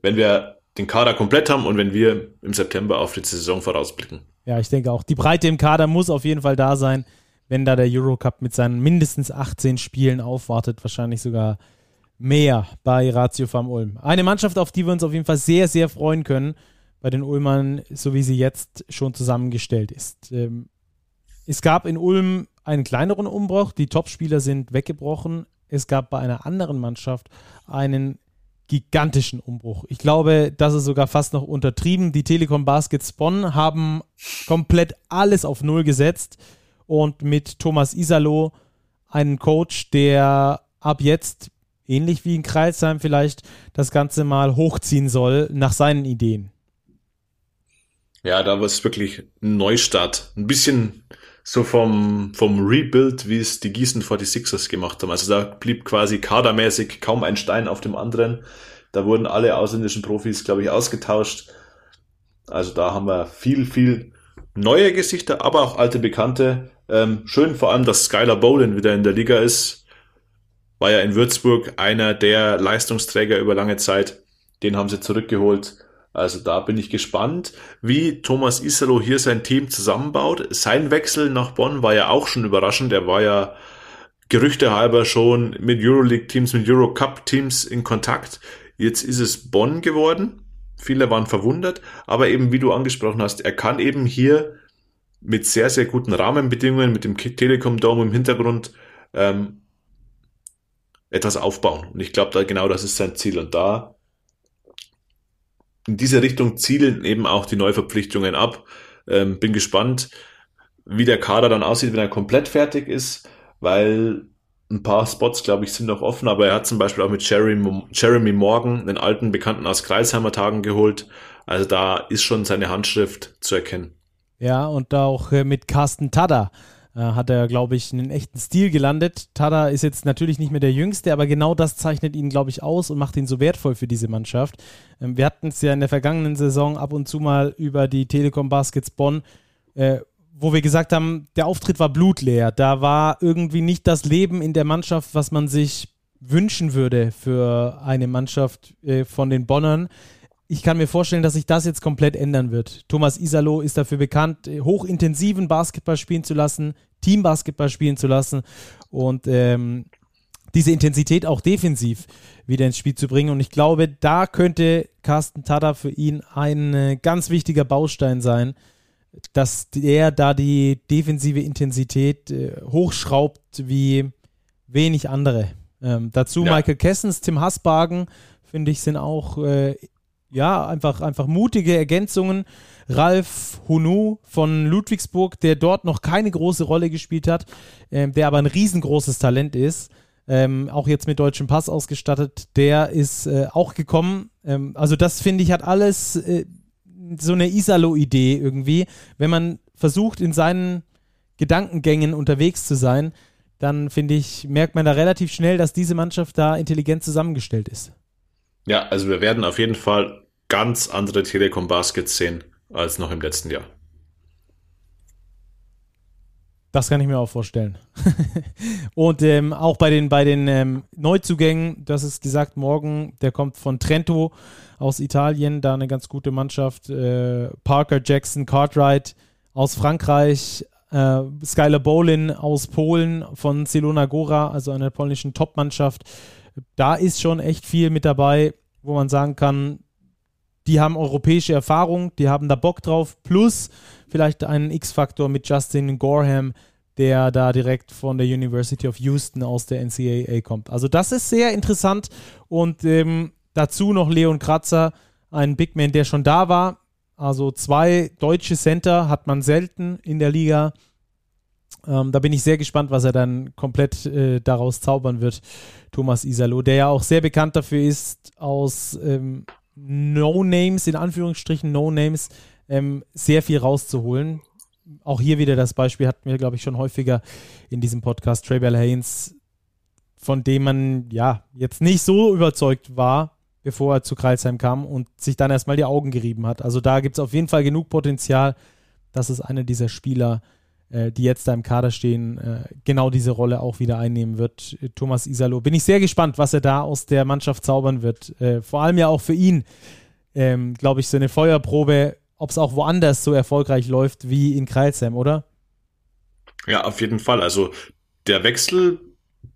wenn wir den Kader komplett haben und wenn wir im September auf die Saison vorausblicken. Ja, ich denke auch. Die Breite im Kader muss auf jeden Fall da sein, wenn da der Eurocup mit seinen mindestens 18 Spielen aufwartet, wahrscheinlich sogar mehr bei Ratio Farm Ulm. Eine Mannschaft, auf die wir uns auf jeden Fall sehr, sehr freuen können bei den Ulmern, so wie sie jetzt schon zusammengestellt ist. Ähm, es gab in Ulm einen kleineren Umbruch, die Topspieler sind weggebrochen. Es gab bei einer anderen Mannschaft einen gigantischen Umbruch. Ich glaube, das ist sogar fast noch untertrieben. Die Telekom Baskets Bonn haben komplett alles auf Null gesetzt und mit Thomas Isalo einen Coach, der ab jetzt, ähnlich wie in Kreisheim vielleicht, das Ganze mal hochziehen soll nach seinen Ideen. Ja, da war es wirklich ein Neustart. Ein bisschen so vom, vom Rebuild, wie es die Gießen 46ers gemacht haben. Also da blieb quasi kadermäßig kaum ein Stein auf dem anderen. Da wurden alle ausländischen Profis, glaube ich, ausgetauscht. Also da haben wir viel, viel neue Gesichter, aber auch alte Bekannte. Ähm, schön vor allem, dass Skylar Bolin wieder in der Liga ist. War ja in Würzburg einer der Leistungsträger über lange Zeit. Den haben sie zurückgeholt. Also da bin ich gespannt, wie Thomas Isalo hier sein Team zusammenbaut. Sein Wechsel nach Bonn war ja auch schon überraschend. Er war ja Gerüchte halber schon mit Euroleague-Teams, mit Eurocup-Teams in Kontakt. Jetzt ist es Bonn geworden. Viele waren verwundert, aber eben wie du angesprochen hast, er kann eben hier mit sehr, sehr guten Rahmenbedingungen, mit dem Telekom Dome im Hintergrund ähm, etwas aufbauen. Und ich glaube, da genau das ist sein Ziel. Und da in diese Richtung zielen eben auch die Neuverpflichtungen ab. Ähm, bin gespannt, wie der Kader dann aussieht, wenn er komplett fertig ist, weil ein paar Spots, glaube ich, sind noch offen, aber er hat zum Beispiel auch mit Jeremy, Morgan, den alten Bekannten aus Kreisheimer Tagen geholt. Also da ist schon seine Handschrift zu erkennen. Ja, und auch äh, mit Carsten Tada hat er, glaube ich, einen echten Stil gelandet. Tada ist jetzt natürlich nicht mehr der Jüngste, aber genau das zeichnet ihn, glaube ich, aus und macht ihn so wertvoll für diese Mannschaft. Ähm, wir hatten es ja in der vergangenen Saison ab und zu mal über die Telekom Baskets Bonn, äh, wo wir gesagt haben, der Auftritt war blutleer. Da war irgendwie nicht das Leben in der Mannschaft, was man sich wünschen würde für eine Mannschaft äh, von den Bonnern. Ich kann mir vorstellen, dass sich das jetzt komplett ändern wird. Thomas Isalo ist dafür bekannt, hochintensiven Basketball spielen zu lassen, Teambasketball spielen zu lassen und ähm, diese Intensität auch defensiv wieder ins Spiel zu bringen. Und ich glaube, da könnte Carsten Tada für ihn ein äh, ganz wichtiger Baustein sein, dass der da die defensive Intensität äh, hochschraubt wie wenig andere. Ähm, dazu ja. Michael Kessens, Tim Hassbagen, finde ich, sind auch äh, ja einfach, einfach mutige Ergänzungen. Ralf Hunu von Ludwigsburg, der dort noch keine große Rolle gespielt hat, äh, der aber ein riesengroßes Talent ist. Ähm, auch jetzt mit deutschem Pass ausgestattet, der ist äh, auch gekommen. Ähm, also das finde ich hat alles äh, so eine Isalo-Idee irgendwie. Wenn man versucht, in seinen Gedankengängen unterwegs zu sein, dann finde ich, merkt man da relativ schnell, dass diese Mannschaft da intelligent zusammengestellt ist. Ja, also wir werden auf jeden Fall ganz andere Telekom Baskets sehen als noch im letzten Jahr. Das kann ich mir auch vorstellen. [LAUGHS] und ähm, auch bei den, bei den ähm, Neuzugängen, das ist gesagt, morgen, der kommt von Trento aus Italien, da eine ganz gute Mannschaft. Äh, Parker, Jackson, Cartwright aus Frankreich, äh, Skylar Bolin aus Polen von Celona Gora, also einer polnischen Top-Mannschaft. Da ist schon echt viel mit dabei, wo man sagen kann, die haben europäische Erfahrung, die haben da Bock drauf, plus vielleicht einen X-Faktor mit Justin Gorham, der da direkt von der University of Houston aus der NCAA kommt. Also das ist sehr interessant und ähm, dazu noch Leon Kratzer, ein Big Man, der schon da war. Also zwei deutsche Center hat man selten in der Liga. Ähm, da bin ich sehr gespannt, was er dann komplett äh, daraus zaubern wird, Thomas Isalo, der ja auch sehr bekannt dafür ist, aus ähm, No-Names, in Anführungsstrichen No-Names, ähm, sehr viel rauszuholen. Auch hier wieder das Beispiel hatten wir, glaube ich, schon häufiger in diesem Podcast. Trey Bell Haynes, von dem man ja jetzt nicht so überzeugt war, bevor er zu Kreilsheim kam und sich dann erstmal die Augen gerieben hat. Also da gibt es auf jeden Fall genug Potenzial, dass es einer dieser Spieler, äh, die jetzt da im Kader stehen, äh, genau diese Rolle auch wieder einnehmen wird. Thomas Isalo. Bin ich sehr gespannt, was er da aus der Mannschaft zaubern wird. Äh, vor allem ja auch für ihn, ähm, glaube ich, so eine Feuerprobe, ob es auch woanders so erfolgreich läuft wie in Kreilsheim, oder? Ja, auf jeden Fall. Also der Wechsel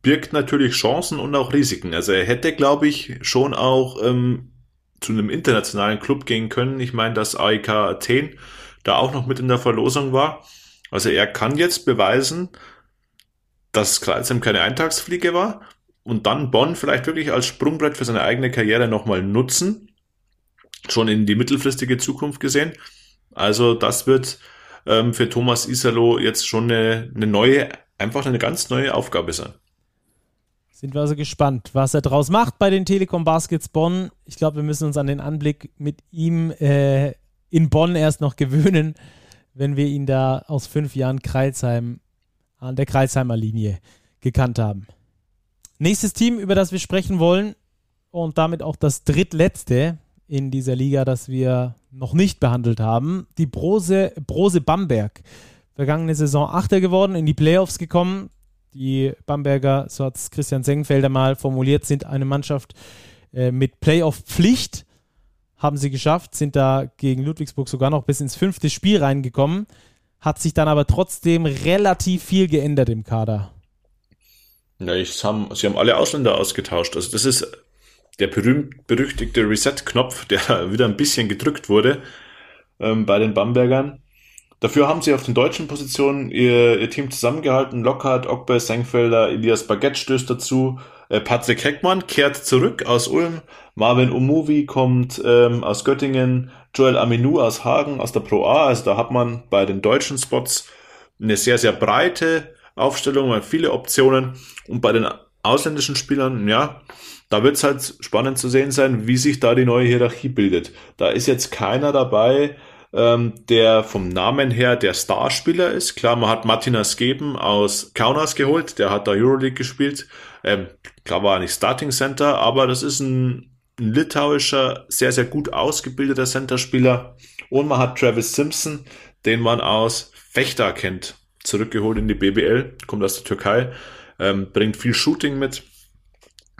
birgt natürlich Chancen und auch Risiken. Also er hätte, glaube ich, schon auch ähm, zu einem internationalen Club gehen können. Ich meine, dass AIK Athen da auch noch mit in der Verlosung war. Also er kann jetzt beweisen, dass Kreuzheim keine Eintagsfliege war und dann Bonn vielleicht wirklich als Sprungbrett für seine eigene Karriere nochmal nutzen schon in die mittelfristige Zukunft gesehen. Also das wird ähm, für Thomas Isalo jetzt schon eine, eine neue, einfach eine ganz neue Aufgabe sein. Sind wir also gespannt, was er draus macht bei den Telekom Baskets Bonn. Ich glaube, wir müssen uns an den Anblick mit ihm äh, in Bonn erst noch gewöhnen, wenn wir ihn da aus fünf Jahren Kreilsheim an der Kreilsheimer Linie gekannt haben. Nächstes Team, über das wir sprechen wollen, und damit auch das drittletzte in dieser Liga, das wir noch nicht behandelt haben. Die Brose, Brose Bamberg. Vergangene Saison Achter geworden, in die Playoffs gekommen. Die Bamberger, so hat es Christian Sengfelder mal formuliert, sind eine Mannschaft äh, mit Playoff-Pflicht. Haben sie geschafft, sind da gegen Ludwigsburg sogar noch bis ins fünfte Spiel reingekommen. Hat sich dann aber trotzdem relativ viel geändert im Kader. Ja, ich, haben, sie haben alle Ausländer ausgetauscht. Also das ist der berühmt-berüchtigte Reset-Knopf, der wieder ein bisschen gedrückt wurde ähm, bei den Bambergern. Dafür haben sie auf den deutschen Positionen ihr, ihr Team zusammengehalten. Lockhart, Ogbe, Senkfelder, Elias Baguette stößt dazu. Äh, Patrick Heckmann kehrt zurück aus Ulm. Marvin Umuvi kommt ähm, aus Göttingen. Joel Aminou aus Hagen, aus der Pro A. Also da hat man bei den deutschen Spots eine sehr, sehr breite Aufstellung, viele Optionen. Und bei den ausländischen Spielern, ja, da wird es halt spannend zu sehen sein, wie sich da die neue Hierarchie bildet. Da ist jetzt keiner dabei, ähm, der vom Namen her der Starspieler ist. Klar, man hat Martinas Geben aus Kaunas geholt, der hat da Euroleague gespielt. Ähm, klar war er nicht Starting Center, aber das ist ein, ein litauischer, sehr, sehr gut ausgebildeter Centerspieler. Und man hat Travis Simpson, den man aus Fechter kennt, zurückgeholt in die BBL, kommt aus der Türkei, ähm, bringt viel Shooting mit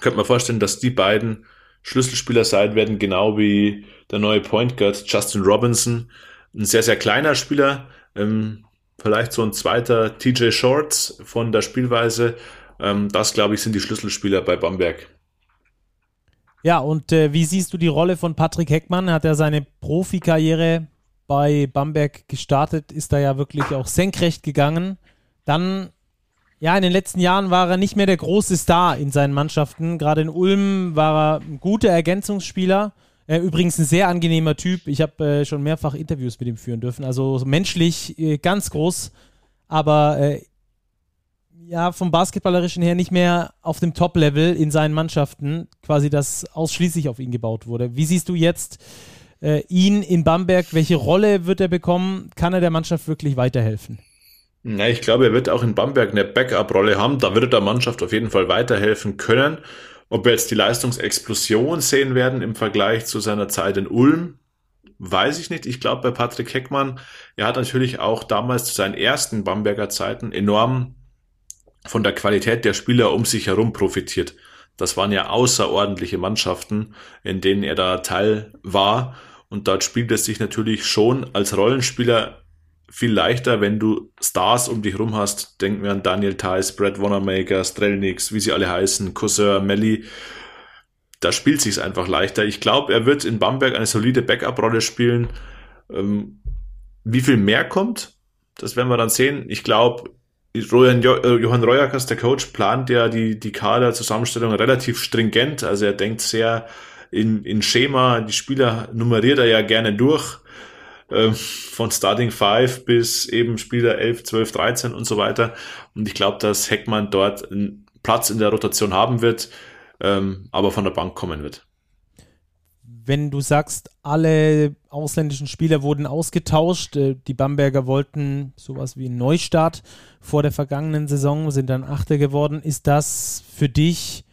könnte man vorstellen, dass die beiden Schlüsselspieler sein werden, genau wie der neue Point Guard Justin Robinson. Ein sehr, sehr kleiner Spieler, ähm, vielleicht so ein zweiter TJ Shorts von der Spielweise. Ähm, das, glaube ich, sind die Schlüsselspieler bei Bamberg. Ja, und äh, wie siehst du die Rolle von Patrick Heckmann? Hat er seine Profikarriere bei Bamberg gestartet, ist da ja wirklich auch senkrecht gegangen. Dann ja, in den letzten Jahren war er nicht mehr der große Star in seinen Mannschaften. Gerade in Ulm war er ein guter Ergänzungsspieler. Äh, übrigens ein sehr angenehmer Typ. Ich habe äh, schon mehrfach Interviews mit ihm führen dürfen. Also menschlich äh, ganz groß, aber äh, ja, vom Basketballerischen her nicht mehr auf dem Top-Level in seinen Mannschaften, quasi das ausschließlich auf ihn gebaut wurde. Wie siehst du jetzt äh, ihn in Bamberg? Welche Rolle wird er bekommen? Kann er der Mannschaft wirklich weiterhelfen? Ja, ich glaube, er wird auch in Bamberg eine Backup-Rolle haben. Da wird er der Mannschaft auf jeden Fall weiterhelfen können. Ob wir jetzt die Leistungsexplosion sehen werden im Vergleich zu seiner Zeit in Ulm, weiß ich nicht. Ich glaube, bei Patrick Heckmann, er hat natürlich auch damals zu seinen ersten Bamberger Zeiten enorm von der Qualität der Spieler um sich herum profitiert. Das waren ja außerordentliche Mannschaften, in denen er da Teil war. Und dort spielt es sich natürlich schon als Rollenspieler viel leichter, wenn du Stars um dich rum hast. Denken wir an Daniel Theiss, Brad Wanamaker, Strelnix, wie sie alle heißen, Cousin, Melly. Da spielt sich's einfach leichter. Ich glaube, er wird in Bamberg eine solide Backup-Rolle spielen. Ähm, wie viel mehr kommt, das werden wir dann sehen. Ich glaube, Johann, äh, Johann Reuerkers, der Coach, plant ja die, die Kaderzusammenstellung relativ stringent. Also er denkt sehr in, in Schema. Die Spieler nummeriert er ja gerne durch ähm, von Starting 5 bis eben Spieler 11, 12, 13 und so weiter. Und ich glaube, dass Heckmann dort einen Platz in der Rotation haben wird, ähm, aber von der Bank kommen wird. Wenn du sagst, alle ausländischen Spieler wurden ausgetauscht, äh, die Bamberger wollten sowas wie einen Neustart vor der vergangenen Saison, sind dann Achter geworden. Ist das für dich,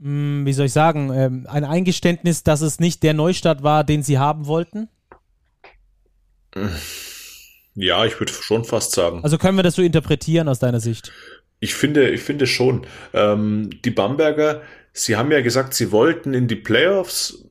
hm, wie soll ich sagen, ähm, ein Eingeständnis, dass es nicht der Neustart war, den sie haben wollten? Ja, ich würde schon fast sagen. Also können wir das so interpretieren aus deiner Sicht? Ich finde, ich finde schon. Ähm, die Bamberger, sie haben ja gesagt, sie wollten in die Playoffs.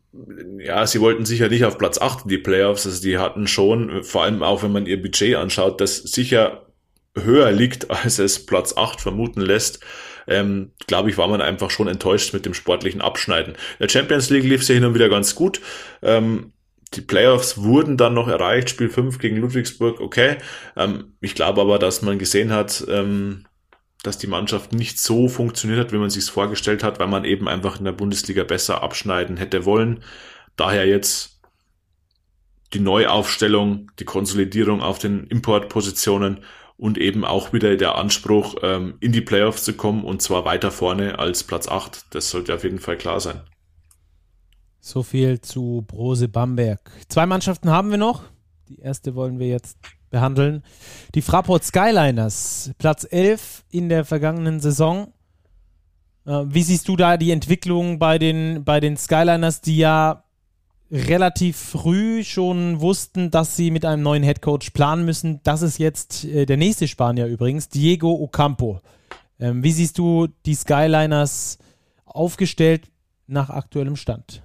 Ja, sie wollten sicher nicht auf Platz 8 in die Playoffs. Also die hatten schon, vor allem auch wenn man ihr Budget anschaut, das sicher höher liegt, als es Platz 8 vermuten lässt. Ähm, glaube ich, war man einfach schon enttäuscht mit dem sportlichen Abschneiden. Der Champions League lief ja hin und wieder ganz gut. Ähm, die Playoffs wurden dann noch erreicht, Spiel 5 gegen Ludwigsburg, okay. Ähm, ich glaube aber, dass man gesehen hat, ähm, dass die Mannschaft nicht so funktioniert hat, wie man sich es vorgestellt hat, weil man eben einfach in der Bundesliga besser abschneiden hätte wollen. Daher jetzt die Neuaufstellung, die Konsolidierung auf den Importpositionen und eben auch wieder der Anspruch, ähm, in die Playoffs zu kommen und zwar weiter vorne als Platz 8. Das sollte auf jeden Fall klar sein. So viel zu Brose Bamberg. Zwei Mannschaften haben wir noch. Die erste wollen wir jetzt behandeln. Die Fraport Skyliners, Platz 11 in der vergangenen Saison. Äh, wie siehst du da die Entwicklung bei den, bei den Skyliners, die ja relativ früh schon wussten, dass sie mit einem neuen Headcoach planen müssen? Das ist jetzt äh, der nächste Spanier übrigens, Diego Ocampo. Ähm, wie siehst du die Skyliners aufgestellt nach aktuellem Stand?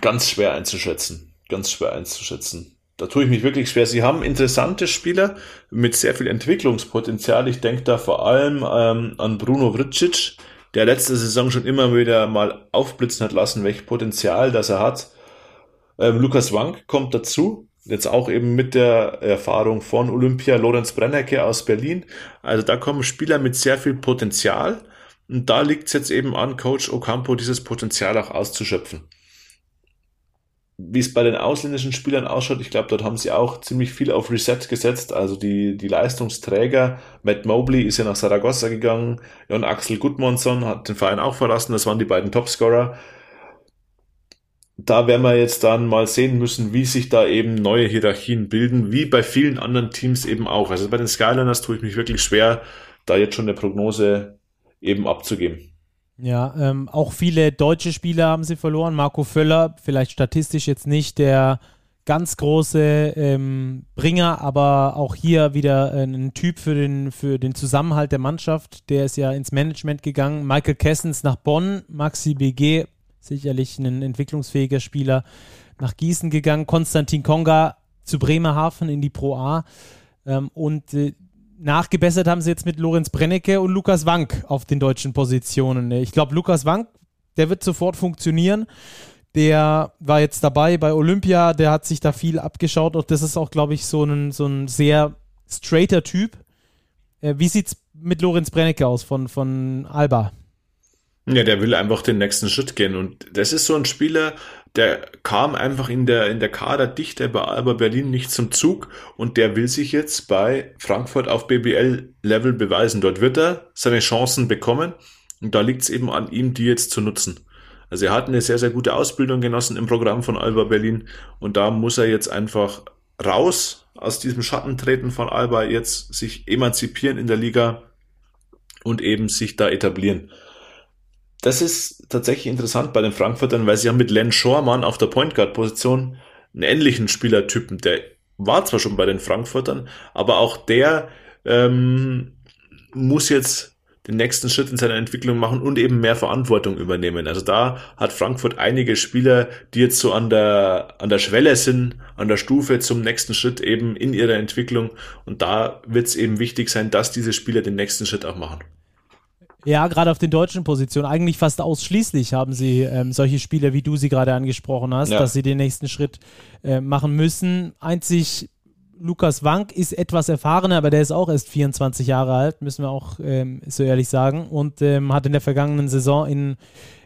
Ganz schwer einzuschätzen. Ganz schwer einzuschätzen. Da tue ich mich wirklich schwer. Sie haben interessante Spieler mit sehr viel Entwicklungspotenzial. Ich denke da vor allem ähm, an Bruno Vricic, der letzte Saison schon immer wieder mal aufblitzen hat lassen, welches Potenzial das er hat. Ähm, Lukas Wank kommt dazu, jetzt auch eben mit der Erfahrung von Olympia Lorenz Brennecke aus Berlin. Also da kommen Spieler mit sehr viel Potenzial und da liegt es jetzt eben an Coach Ocampo, dieses Potenzial auch auszuschöpfen wie es bei den ausländischen Spielern ausschaut, ich glaube, dort haben sie auch ziemlich viel auf Reset gesetzt. Also die, die Leistungsträger, Matt Mobley ist ja nach Saragossa gegangen, und Axel Gudmundsson hat den Verein auch verlassen, das waren die beiden Topscorer. Da werden wir jetzt dann mal sehen müssen, wie sich da eben neue Hierarchien bilden, wie bei vielen anderen Teams eben auch. Also bei den Skyliners tue ich mich wirklich schwer, da jetzt schon eine Prognose eben abzugeben. Ja, ähm, auch viele deutsche Spieler haben sie verloren. Marco Völler, vielleicht statistisch jetzt nicht der ganz große ähm, Bringer, aber auch hier wieder ein Typ für den, für den Zusammenhalt der Mannschaft. Der ist ja ins Management gegangen. Michael Kessens nach Bonn, Maxi BG, sicherlich ein entwicklungsfähiger Spieler, nach Gießen gegangen. Konstantin Konga zu Bremerhaven in die Pro A. Ähm, und äh, nachgebessert haben sie jetzt mit Lorenz Brennecke und Lukas Wank auf den deutschen Positionen. Ich glaube, Lukas Wank, der wird sofort funktionieren. Der war jetzt dabei bei Olympia, der hat sich da viel abgeschaut und das ist auch, glaube ich, so ein, so ein sehr straighter Typ. Äh, wie sieht es mit Lorenz Brennecke aus von, von Alba? Ja, der will einfach den nächsten Schritt gehen und das ist so ein Spieler, der kam einfach in der, in der Kaderdichte bei Alba Berlin nicht zum Zug und der will sich jetzt bei Frankfurt auf BBL-Level beweisen. Dort wird er seine Chancen bekommen und da liegt es eben an ihm, die jetzt zu nutzen. Also er hat eine sehr, sehr gute Ausbildung genossen im Programm von Alba Berlin und da muss er jetzt einfach raus aus diesem Schattentreten von Alba, jetzt sich emanzipieren in der Liga und eben sich da etablieren das ist tatsächlich interessant bei den Frankfurtern, weil sie haben mit Len Schormann auf der Point Guard Position einen ähnlichen Spielertypen. Der war zwar schon bei den Frankfurtern, aber auch der ähm, muss jetzt den nächsten Schritt in seiner Entwicklung machen und eben mehr Verantwortung übernehmen. Also da hat Frankfurt einige Spieler, die jetzt so an der, an der Schwelle sind, an der Stufe zum nächsten Schritt eben in ihrer Entwicklung. Und da wird es eben wichtig sein, dass diese Spieler den nächsten Schritt auch machen. Ja, gerade auf den deutschen Positionen. Eigentlich fast ausschließlich haben sie ähm, solche Spieler, wie du sie gerade angesprochen hast, ja. dass sie den nächsten Schritt äh, machen müssen. Einzig Lukas Wank ist etwas erfahrener, aber der ist auch erst 24 Jahre alt, müssen wir auch ähm, so ehrlich sagen. Und ähm, hat in der vergangenen Saison in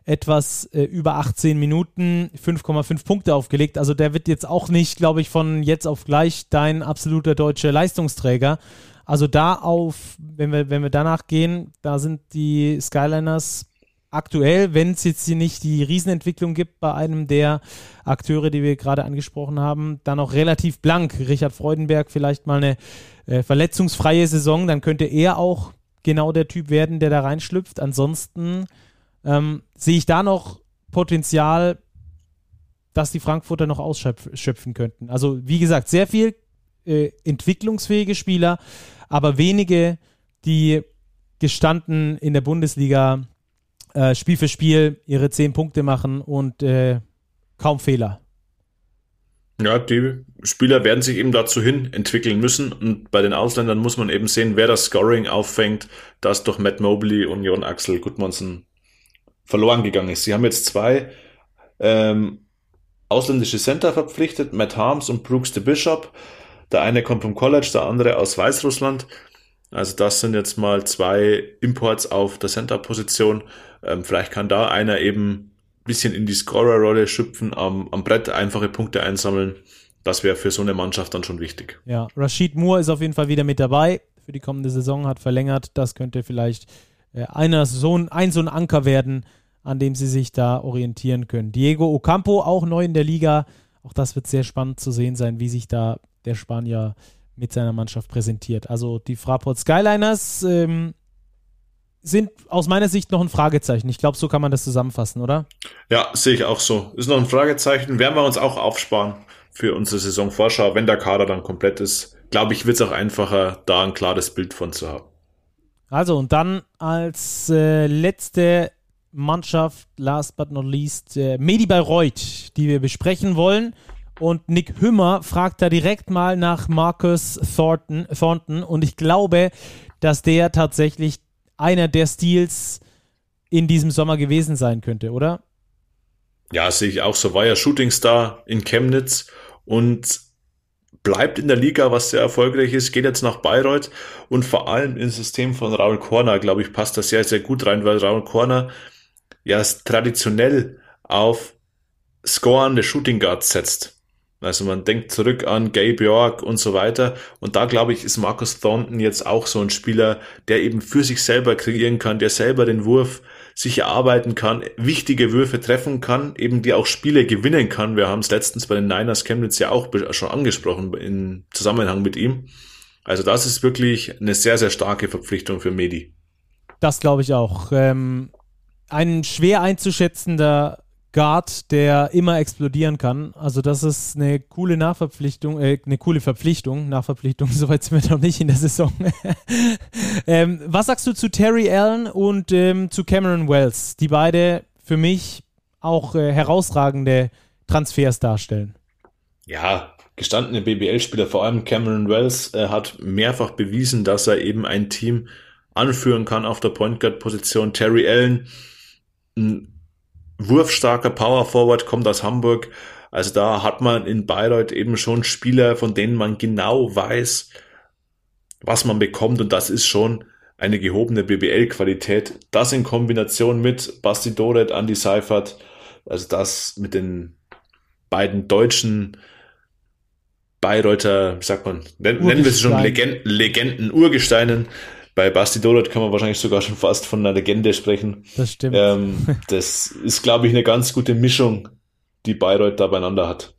etwas äh, über 18 Minuten 5,5 Punkte aufgelegt. Also der wird jetzt auch nicht, glaube ich, von jetzt auf gleich dein absoluter deutscher Leistungsträger. Also da auf, wenn wir, wenn wir danach gehen, da sind die Skyliners aktuell, wenn es jetzt hier nicht die Riesenentwicklung gibt bei einem der Akteure, die wir gerade angesprochen haben, dann auch relativ blank. Richard Freudenberg vielleicht mal eine äh, verletzungsfreie Saison, dann könnte er auch genau der Typ werden, der da reinschlüpft. Ansonsten ähm, sehe ich da noch Potenzial, dass die Frankfurter noch ausschöpfen könnten. Also wie gesagt, sehr viel äh, entwicklungsfähige Spieler, aber wenige, die gestanden in der Bundesliga äh, Spiel für Spiel ihre zehn Punkte machen und äh, kaum Fehler. Ja, die Spieler werden sich eben dazu hin entwickeln müssen und bei den Ausländern muss man eben sehen, wer das Scoring auffängt, das durch Matt Mobley und Jon Axel Gudmonsen verloren gegangen ist. Sie haben jetzt zwei ähm, ausländische Center verpflichtet, Matt Harms und Brooks de Bishop. Der eine kommt vom College, der andere aus Weißrussland. Also das sind jetzt mal zwei Imports auf der Center-Position. Ähm, vielleicht kann da einer eben ein bisschen in die Scorer-Rolle schüpfen, am, am Brett einfache Punkte einsammeln. Das wäre für so eine Mannschaft dann schon wichtig. Ja, Rashid Moore ist auf jeden Fall wieder mit dabei. Für die kommende Saison hat verlängert. Das könnte vielleicht äh, einer so ein, ein so ein Anker werden, an dem sie sich da orientieren können. Diego Ocampo auch neu in der Liga. Auch das wird sehr spannend zu sehen sein, wie sich da der Spanier mit seiner Mannschaft präsentiert. Also die Fraport Skyliners ähm, sind aus meiner Sicht noch ein Fragezeichen. Ich glaube, so kann man das zusammenfassen, oder? Ja, sehe ich auch so. Ist noch ein Fragezeichen. Werden wir uns auch aufsparen für unsere Saisonvorschau, wenn der Kader dann komplett ist. Glaube ich, wird es auch einfacher, da ein klares Bild von zu haben. Also, und dann als äh, letzte Mannschaft, last but not least, äh, Medi Bayreuth, die wir besprechen wollen. Und Nick Hümmer fragt da direkt mal nach Marcus Thornton, Thornton. Und ich glaube, dass der tatsächlich einer der Steals in diesem Sommer gewesen sein könnte, oder? Ja, sehe ich auch so. War ja Shootingstar in Chemnitz und bleibt in der Liga, was sehr erfolgreich ist, geht jetzt nach Bayreuth und vor allem ins System von Raul Korner, glaube ich, passt das sehr, sehr gut rein, weil Raul Korner ja traditionell auf scorende Shooting Guards setzt. Also man denkt zurück an Gabe York und so weiter. Und da glaube ich, ist Marcus Thornton jetzt auch so ein Spieler, der eben für sich selber kreieren kann, der selber den Wurf sich erarbeiten kann, wichtige Würfe treffen kann, eben die auch Spiele gewinnen kann. Wir haben es letztens bei den Niners Chemnitz ja auch schon angesprochen im Zusammenhang mit ihm. Also das ist wirklich eine sehr, sehr starke Verpflichtung für Medi. Das glaube ich auch. Ähm, ein schwer einzuschätzender Guard, der immer explodieren kann. Also das ist eine coole Nachverpflichtung, äh, eine coole Verpflichtung. Nachverpflichtung, [LAUGHS] soweit sind wir noch nicht in der Saison. [LAUGHS] ähm, was sagst du zu Terry Allen und ähm, zu Cameron Wells, die beide für mich auch äh, herausragende Transfers darstellen? Ja, gestandene BBL-Spieler, vor allem Cameron Wells, äh, hat mehrfach bewiesen, dass er eben ein Team anführen kann auf der Point Guard Position. Terry Allen, ein wurfstarker Power Forward, kommt aus Hamburg. Also da hat man in Bayreuth eben schon Spieler, von denen man genau weiß, was man bekommt und das ist schon eine gehobene BBL-Qualität. Das in Kombination mit Basti Doret, Andy Seifert, also das mit den beiden deutschen Bayreuther, wie sagt man, nennen wir es schon Legenden, Legenden, Urgesteinen, bei Basti Dolat kann man wahrscheinlich sogar schon fast von einer Legende sprechen. Das stimmt. Ähm, das ist, glaube ich, eine ganz gute Mischung, die Bayreuth da beieinander hat.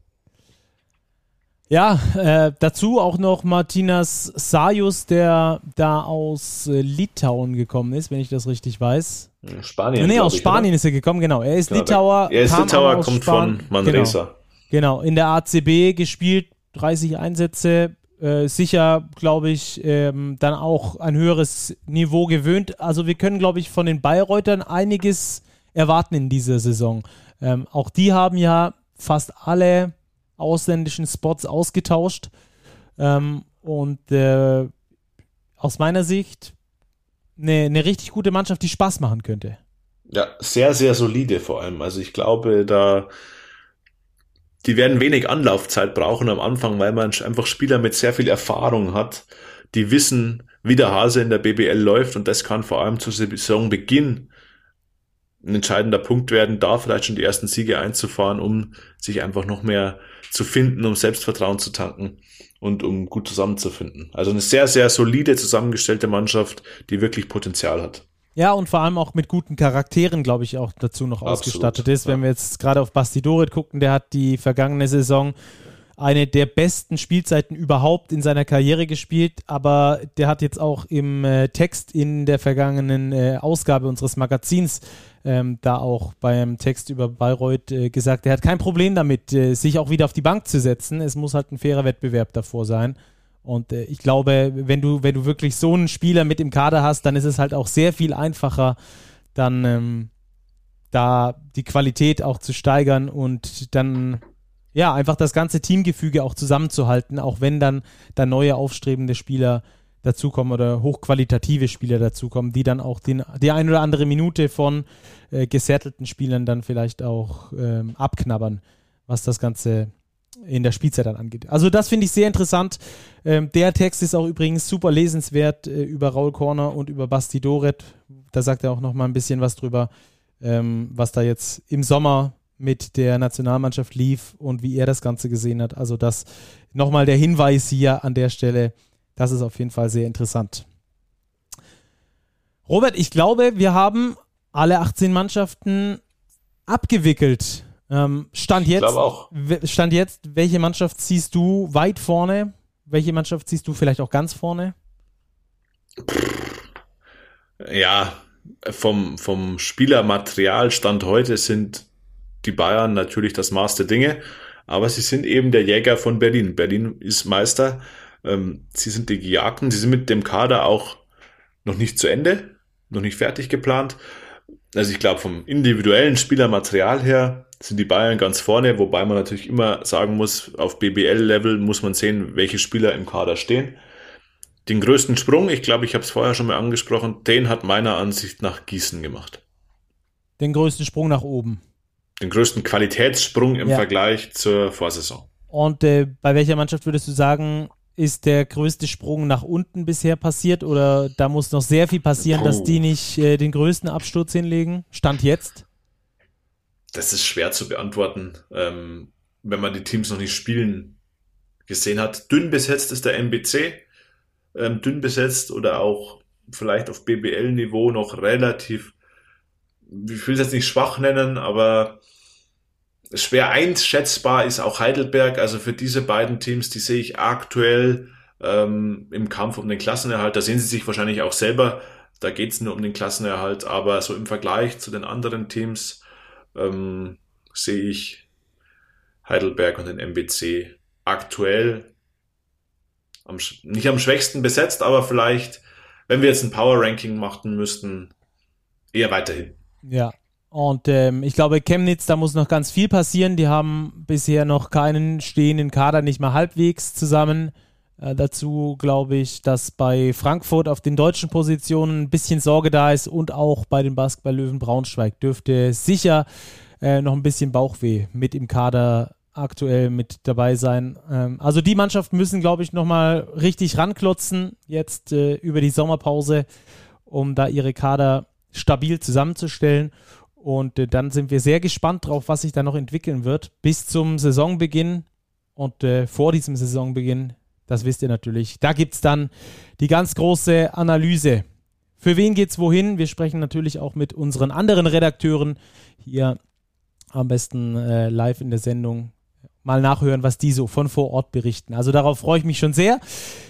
Ja, äh, dazu auch noch Martinas Sajus, der da aus äh, Litauen gekommen ist, wenn ich das richtig weiß. Spanien. Nee, aus ich, Spanien oder? ist er gekommen, genau. Er ist genau, Litauer. Er ist Litauer, kommt Span von Manresa. Genau, genau, in der ACB gespielt, 30 Einsätze, äh, sicher, glaube ich, ähm, dann auch ein höheres Niveau gewöhnt. Also wir können, glaube ich, von den Bayreutern einiges erwarten in dieser Saison. Ähm, auch die haben ja fast alle ausländischen Spots ausgetauscht. Ähm, und äh, aus meiner Sicht eine, eine richtig gute Mannschaft, die Spaß machen könnte. Ja, sehr, sehr solide vor allem. Also ich glaube, da die werden wenig Anlaufzeit brauchen am Anfang, weil man einfach Spieler mit sehr viel Erfahrung hat, die wissen, wie der Hase in der BBL läuft und das kann vor allem zu Saisonbeginn ein entscheidender Punkt werden, da vielleicht schon die ersten Siege einzufahren, um sich einfach noch mehr zu finden, um Selbstvertrauen zu tanken und um gut zusammenzufinden. Also eine sehr, sehr solide zusammengestellte Mannschaft, die wirklich Potenzial hat. Ja, und vor allem auch mit guten Charakteren, glaube ich, auch dazu noch Absolut, ausgestattet ist. Ja. Wenn wir jetzt gerade auf Basti Dorit gucken, der hat die vergangene Saison eine der besten Spielzeiten überhaupt in seiner Karriere gespielt, aber der hat jetzt auch im äh, Text in der vergangenen äh, Ausgabe unseres Magazins ähm, da auch beim Text über Bayreuth äh, gesagt, er hat kein Problem damit, äh, sich auch wieder auf die Bank zu setzen. Es muss halt ein fairer Wettbewerb davor sein. Und äh, ich glaube, wenn du, wenn du wirklich so einen Spieler mit im Kader hast, dann ist es halt auch sehr viel einfacher, dann ähm, da die Qualität auch zu steigern und dann ja einfach das ganze Teamgefüge auch zusammenzuhalten, auch wenn dann da neue aufstrebende Spieler dazukommen oder hochqualitative Spieler dazukommen, die dann auch den, die ein oder andere Minute von äh, gesettelten Spielern dann vielleicht auch ähm, abknabbern, was das Ganze in der Spielzeit dann angeht. Also das finde ich sehr interessant. Ähm, der Text ist auch übrigens super lesenswert äh, über Raul Korner und über Basti Doret. Da sagt er auch noch mal ein bisschen was drüber, ähm, was da jetzt im Sommer mit der Nationalmannschaft lief und wie er das Ganze gesehen hat. Also das nochmal der Hinweis hier an der Stelle. Das ist auf jeden Fall sehr interessant. Robert, ich glaube, wir haben alle 18 Mannschaften abgewickelt. Ähm, Stand jetzt. Stand jetzt, welche Mannschaft siehst du weit vorne? Welche Mannschaft siehst du vielleicht auch ganz vorne? Ja, vom, vom Spielermaterialstand heute sind die Bayern natürlich das Maß der Dinge, aber sie sind eben der Jäger von Berlin. Berlin ist Meister. Ähm, sie sind die Gejagten. Sie sind mit dem Kader auch noch nicht zu Ende, noch nicht fertig geplant. Also ich glaube, vom individuellen Spielermaterial her sind die Bayern ganz vorne, wobei man natürlich immer sagen muss, auf BBL-Level muss man sehen, welche Spieler im Kader stehen. Den größten Sprung, ich glaube, ich habe es vorher schon mal angesprochen, den hat meiner Ansicht nach Gießen gemacht. Den größten Sprung nach oben. Den größten Qualitätssprung im ja. Vergleich zur Vorsaison. Und äh, bei welcher Mannschaft würdest du sagen, ist der größte Sprung nach unten bisher passiert oder da muss noch sehr viel passieren, oh. dass die nicht äh, den größten Absturz hinlegen? Stand jetzt? Das ist schwer zu beantworten, ähm, wenn man die Teams noch nicht spielen gesehen hat. Dünn besetzt ist der MBC ähm, dünn besetzt oder auch vielleicht auf BBL-Niveau noch relativ, ich will es jetzt nicht schwach nennen, aber schwer einschätzbar ist auch Heidelberg. Also für diese beiden Teams, die sehe ich aktuell ähm, im Kampf um den Klassenerhalt. Da sehen sie sich wahrscheinlich auch selber. Da geht es nur um den Klassenerhalt. Aber so im Vergleich zu den anderen Teams ähm, sehe ich Heidelberg und den MBC aktuell am, nicht am schwächsten besetzt, aber vielleicht, wenn wir jetzt ein Power Ranking machen müssten, eher weiterhin. Ja. Und ähm, ich glaube, Chemnitz, da muss noch ganz viel passieren. Die haben bisher noch keinen stehenden Kader, nicht mal halbwegs zusammen. Äh, dazu glaube ich, dass bei Frankfurt auf den deutschen Positionen ein bisschen Sorge da ist und auch bei den Basketball-Löwen Braunschweig dürfte sicher äh, noch ein bisschen Bauchweh mit im Kader aktuell mit dabei sein. Ähm, also die Mannschaft müssen, glaube ich, nochmal richtig ranklotzen jetzt äh, über die Sommerpause, um da ihre Kader stabil zusammenzustellen. Und äh, dann sind wir sehr gespannt drauf, was sich da noch entwickeln wird bis zum Saisonbeginn und äh, vor diesem Saisonbeginn. Das wisst ihr natürlich. Da gibt es dann die ganz große Analyse. Für wen geht's wohin? Wir sprechen natürlich auch mit unseren anderen Redakteuren hier am besten äh, live in der Sendung mal nachhören, was die so von vor Ort berichten. Also darauf freue ich mich schon sehr.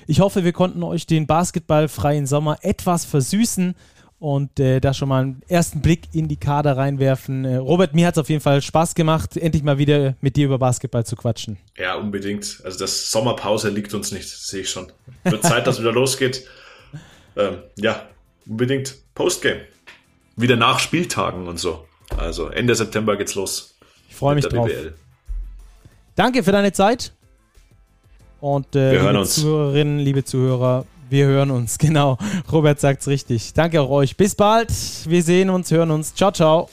Ich hoffe, wir konnten euch den basketballfreien Sommer etwas versüßen und äh, da schon mal einen ersten Blick in die Kader reinwerfen. Äh, Robert, mir hat es auf jeden Fall Spaß gemacht, endlich mal wieder mit dir über Basketball zu quatschen. Ja, unbedingt. Also das Sommerpause liegt uns nicht, sehe ich schon. Wird Zeit, dass wieder losgeht. [LAUGHS] Ähm, ja, unbedingt Postgame. Wieder nach Spieltagen und so. Also Ende September geht's los. Ich freue mich drauf. BBL. Danke für deine Zeit. Und äh, liebe uns. Zuhörerinnen, liebe Zuhörer, wir hören uns, [LAUGHS] genau. Robert sagt es richtig. Danke auch euch. Bis bald. Wir sehen uns, hören uns. Ciao, ciao.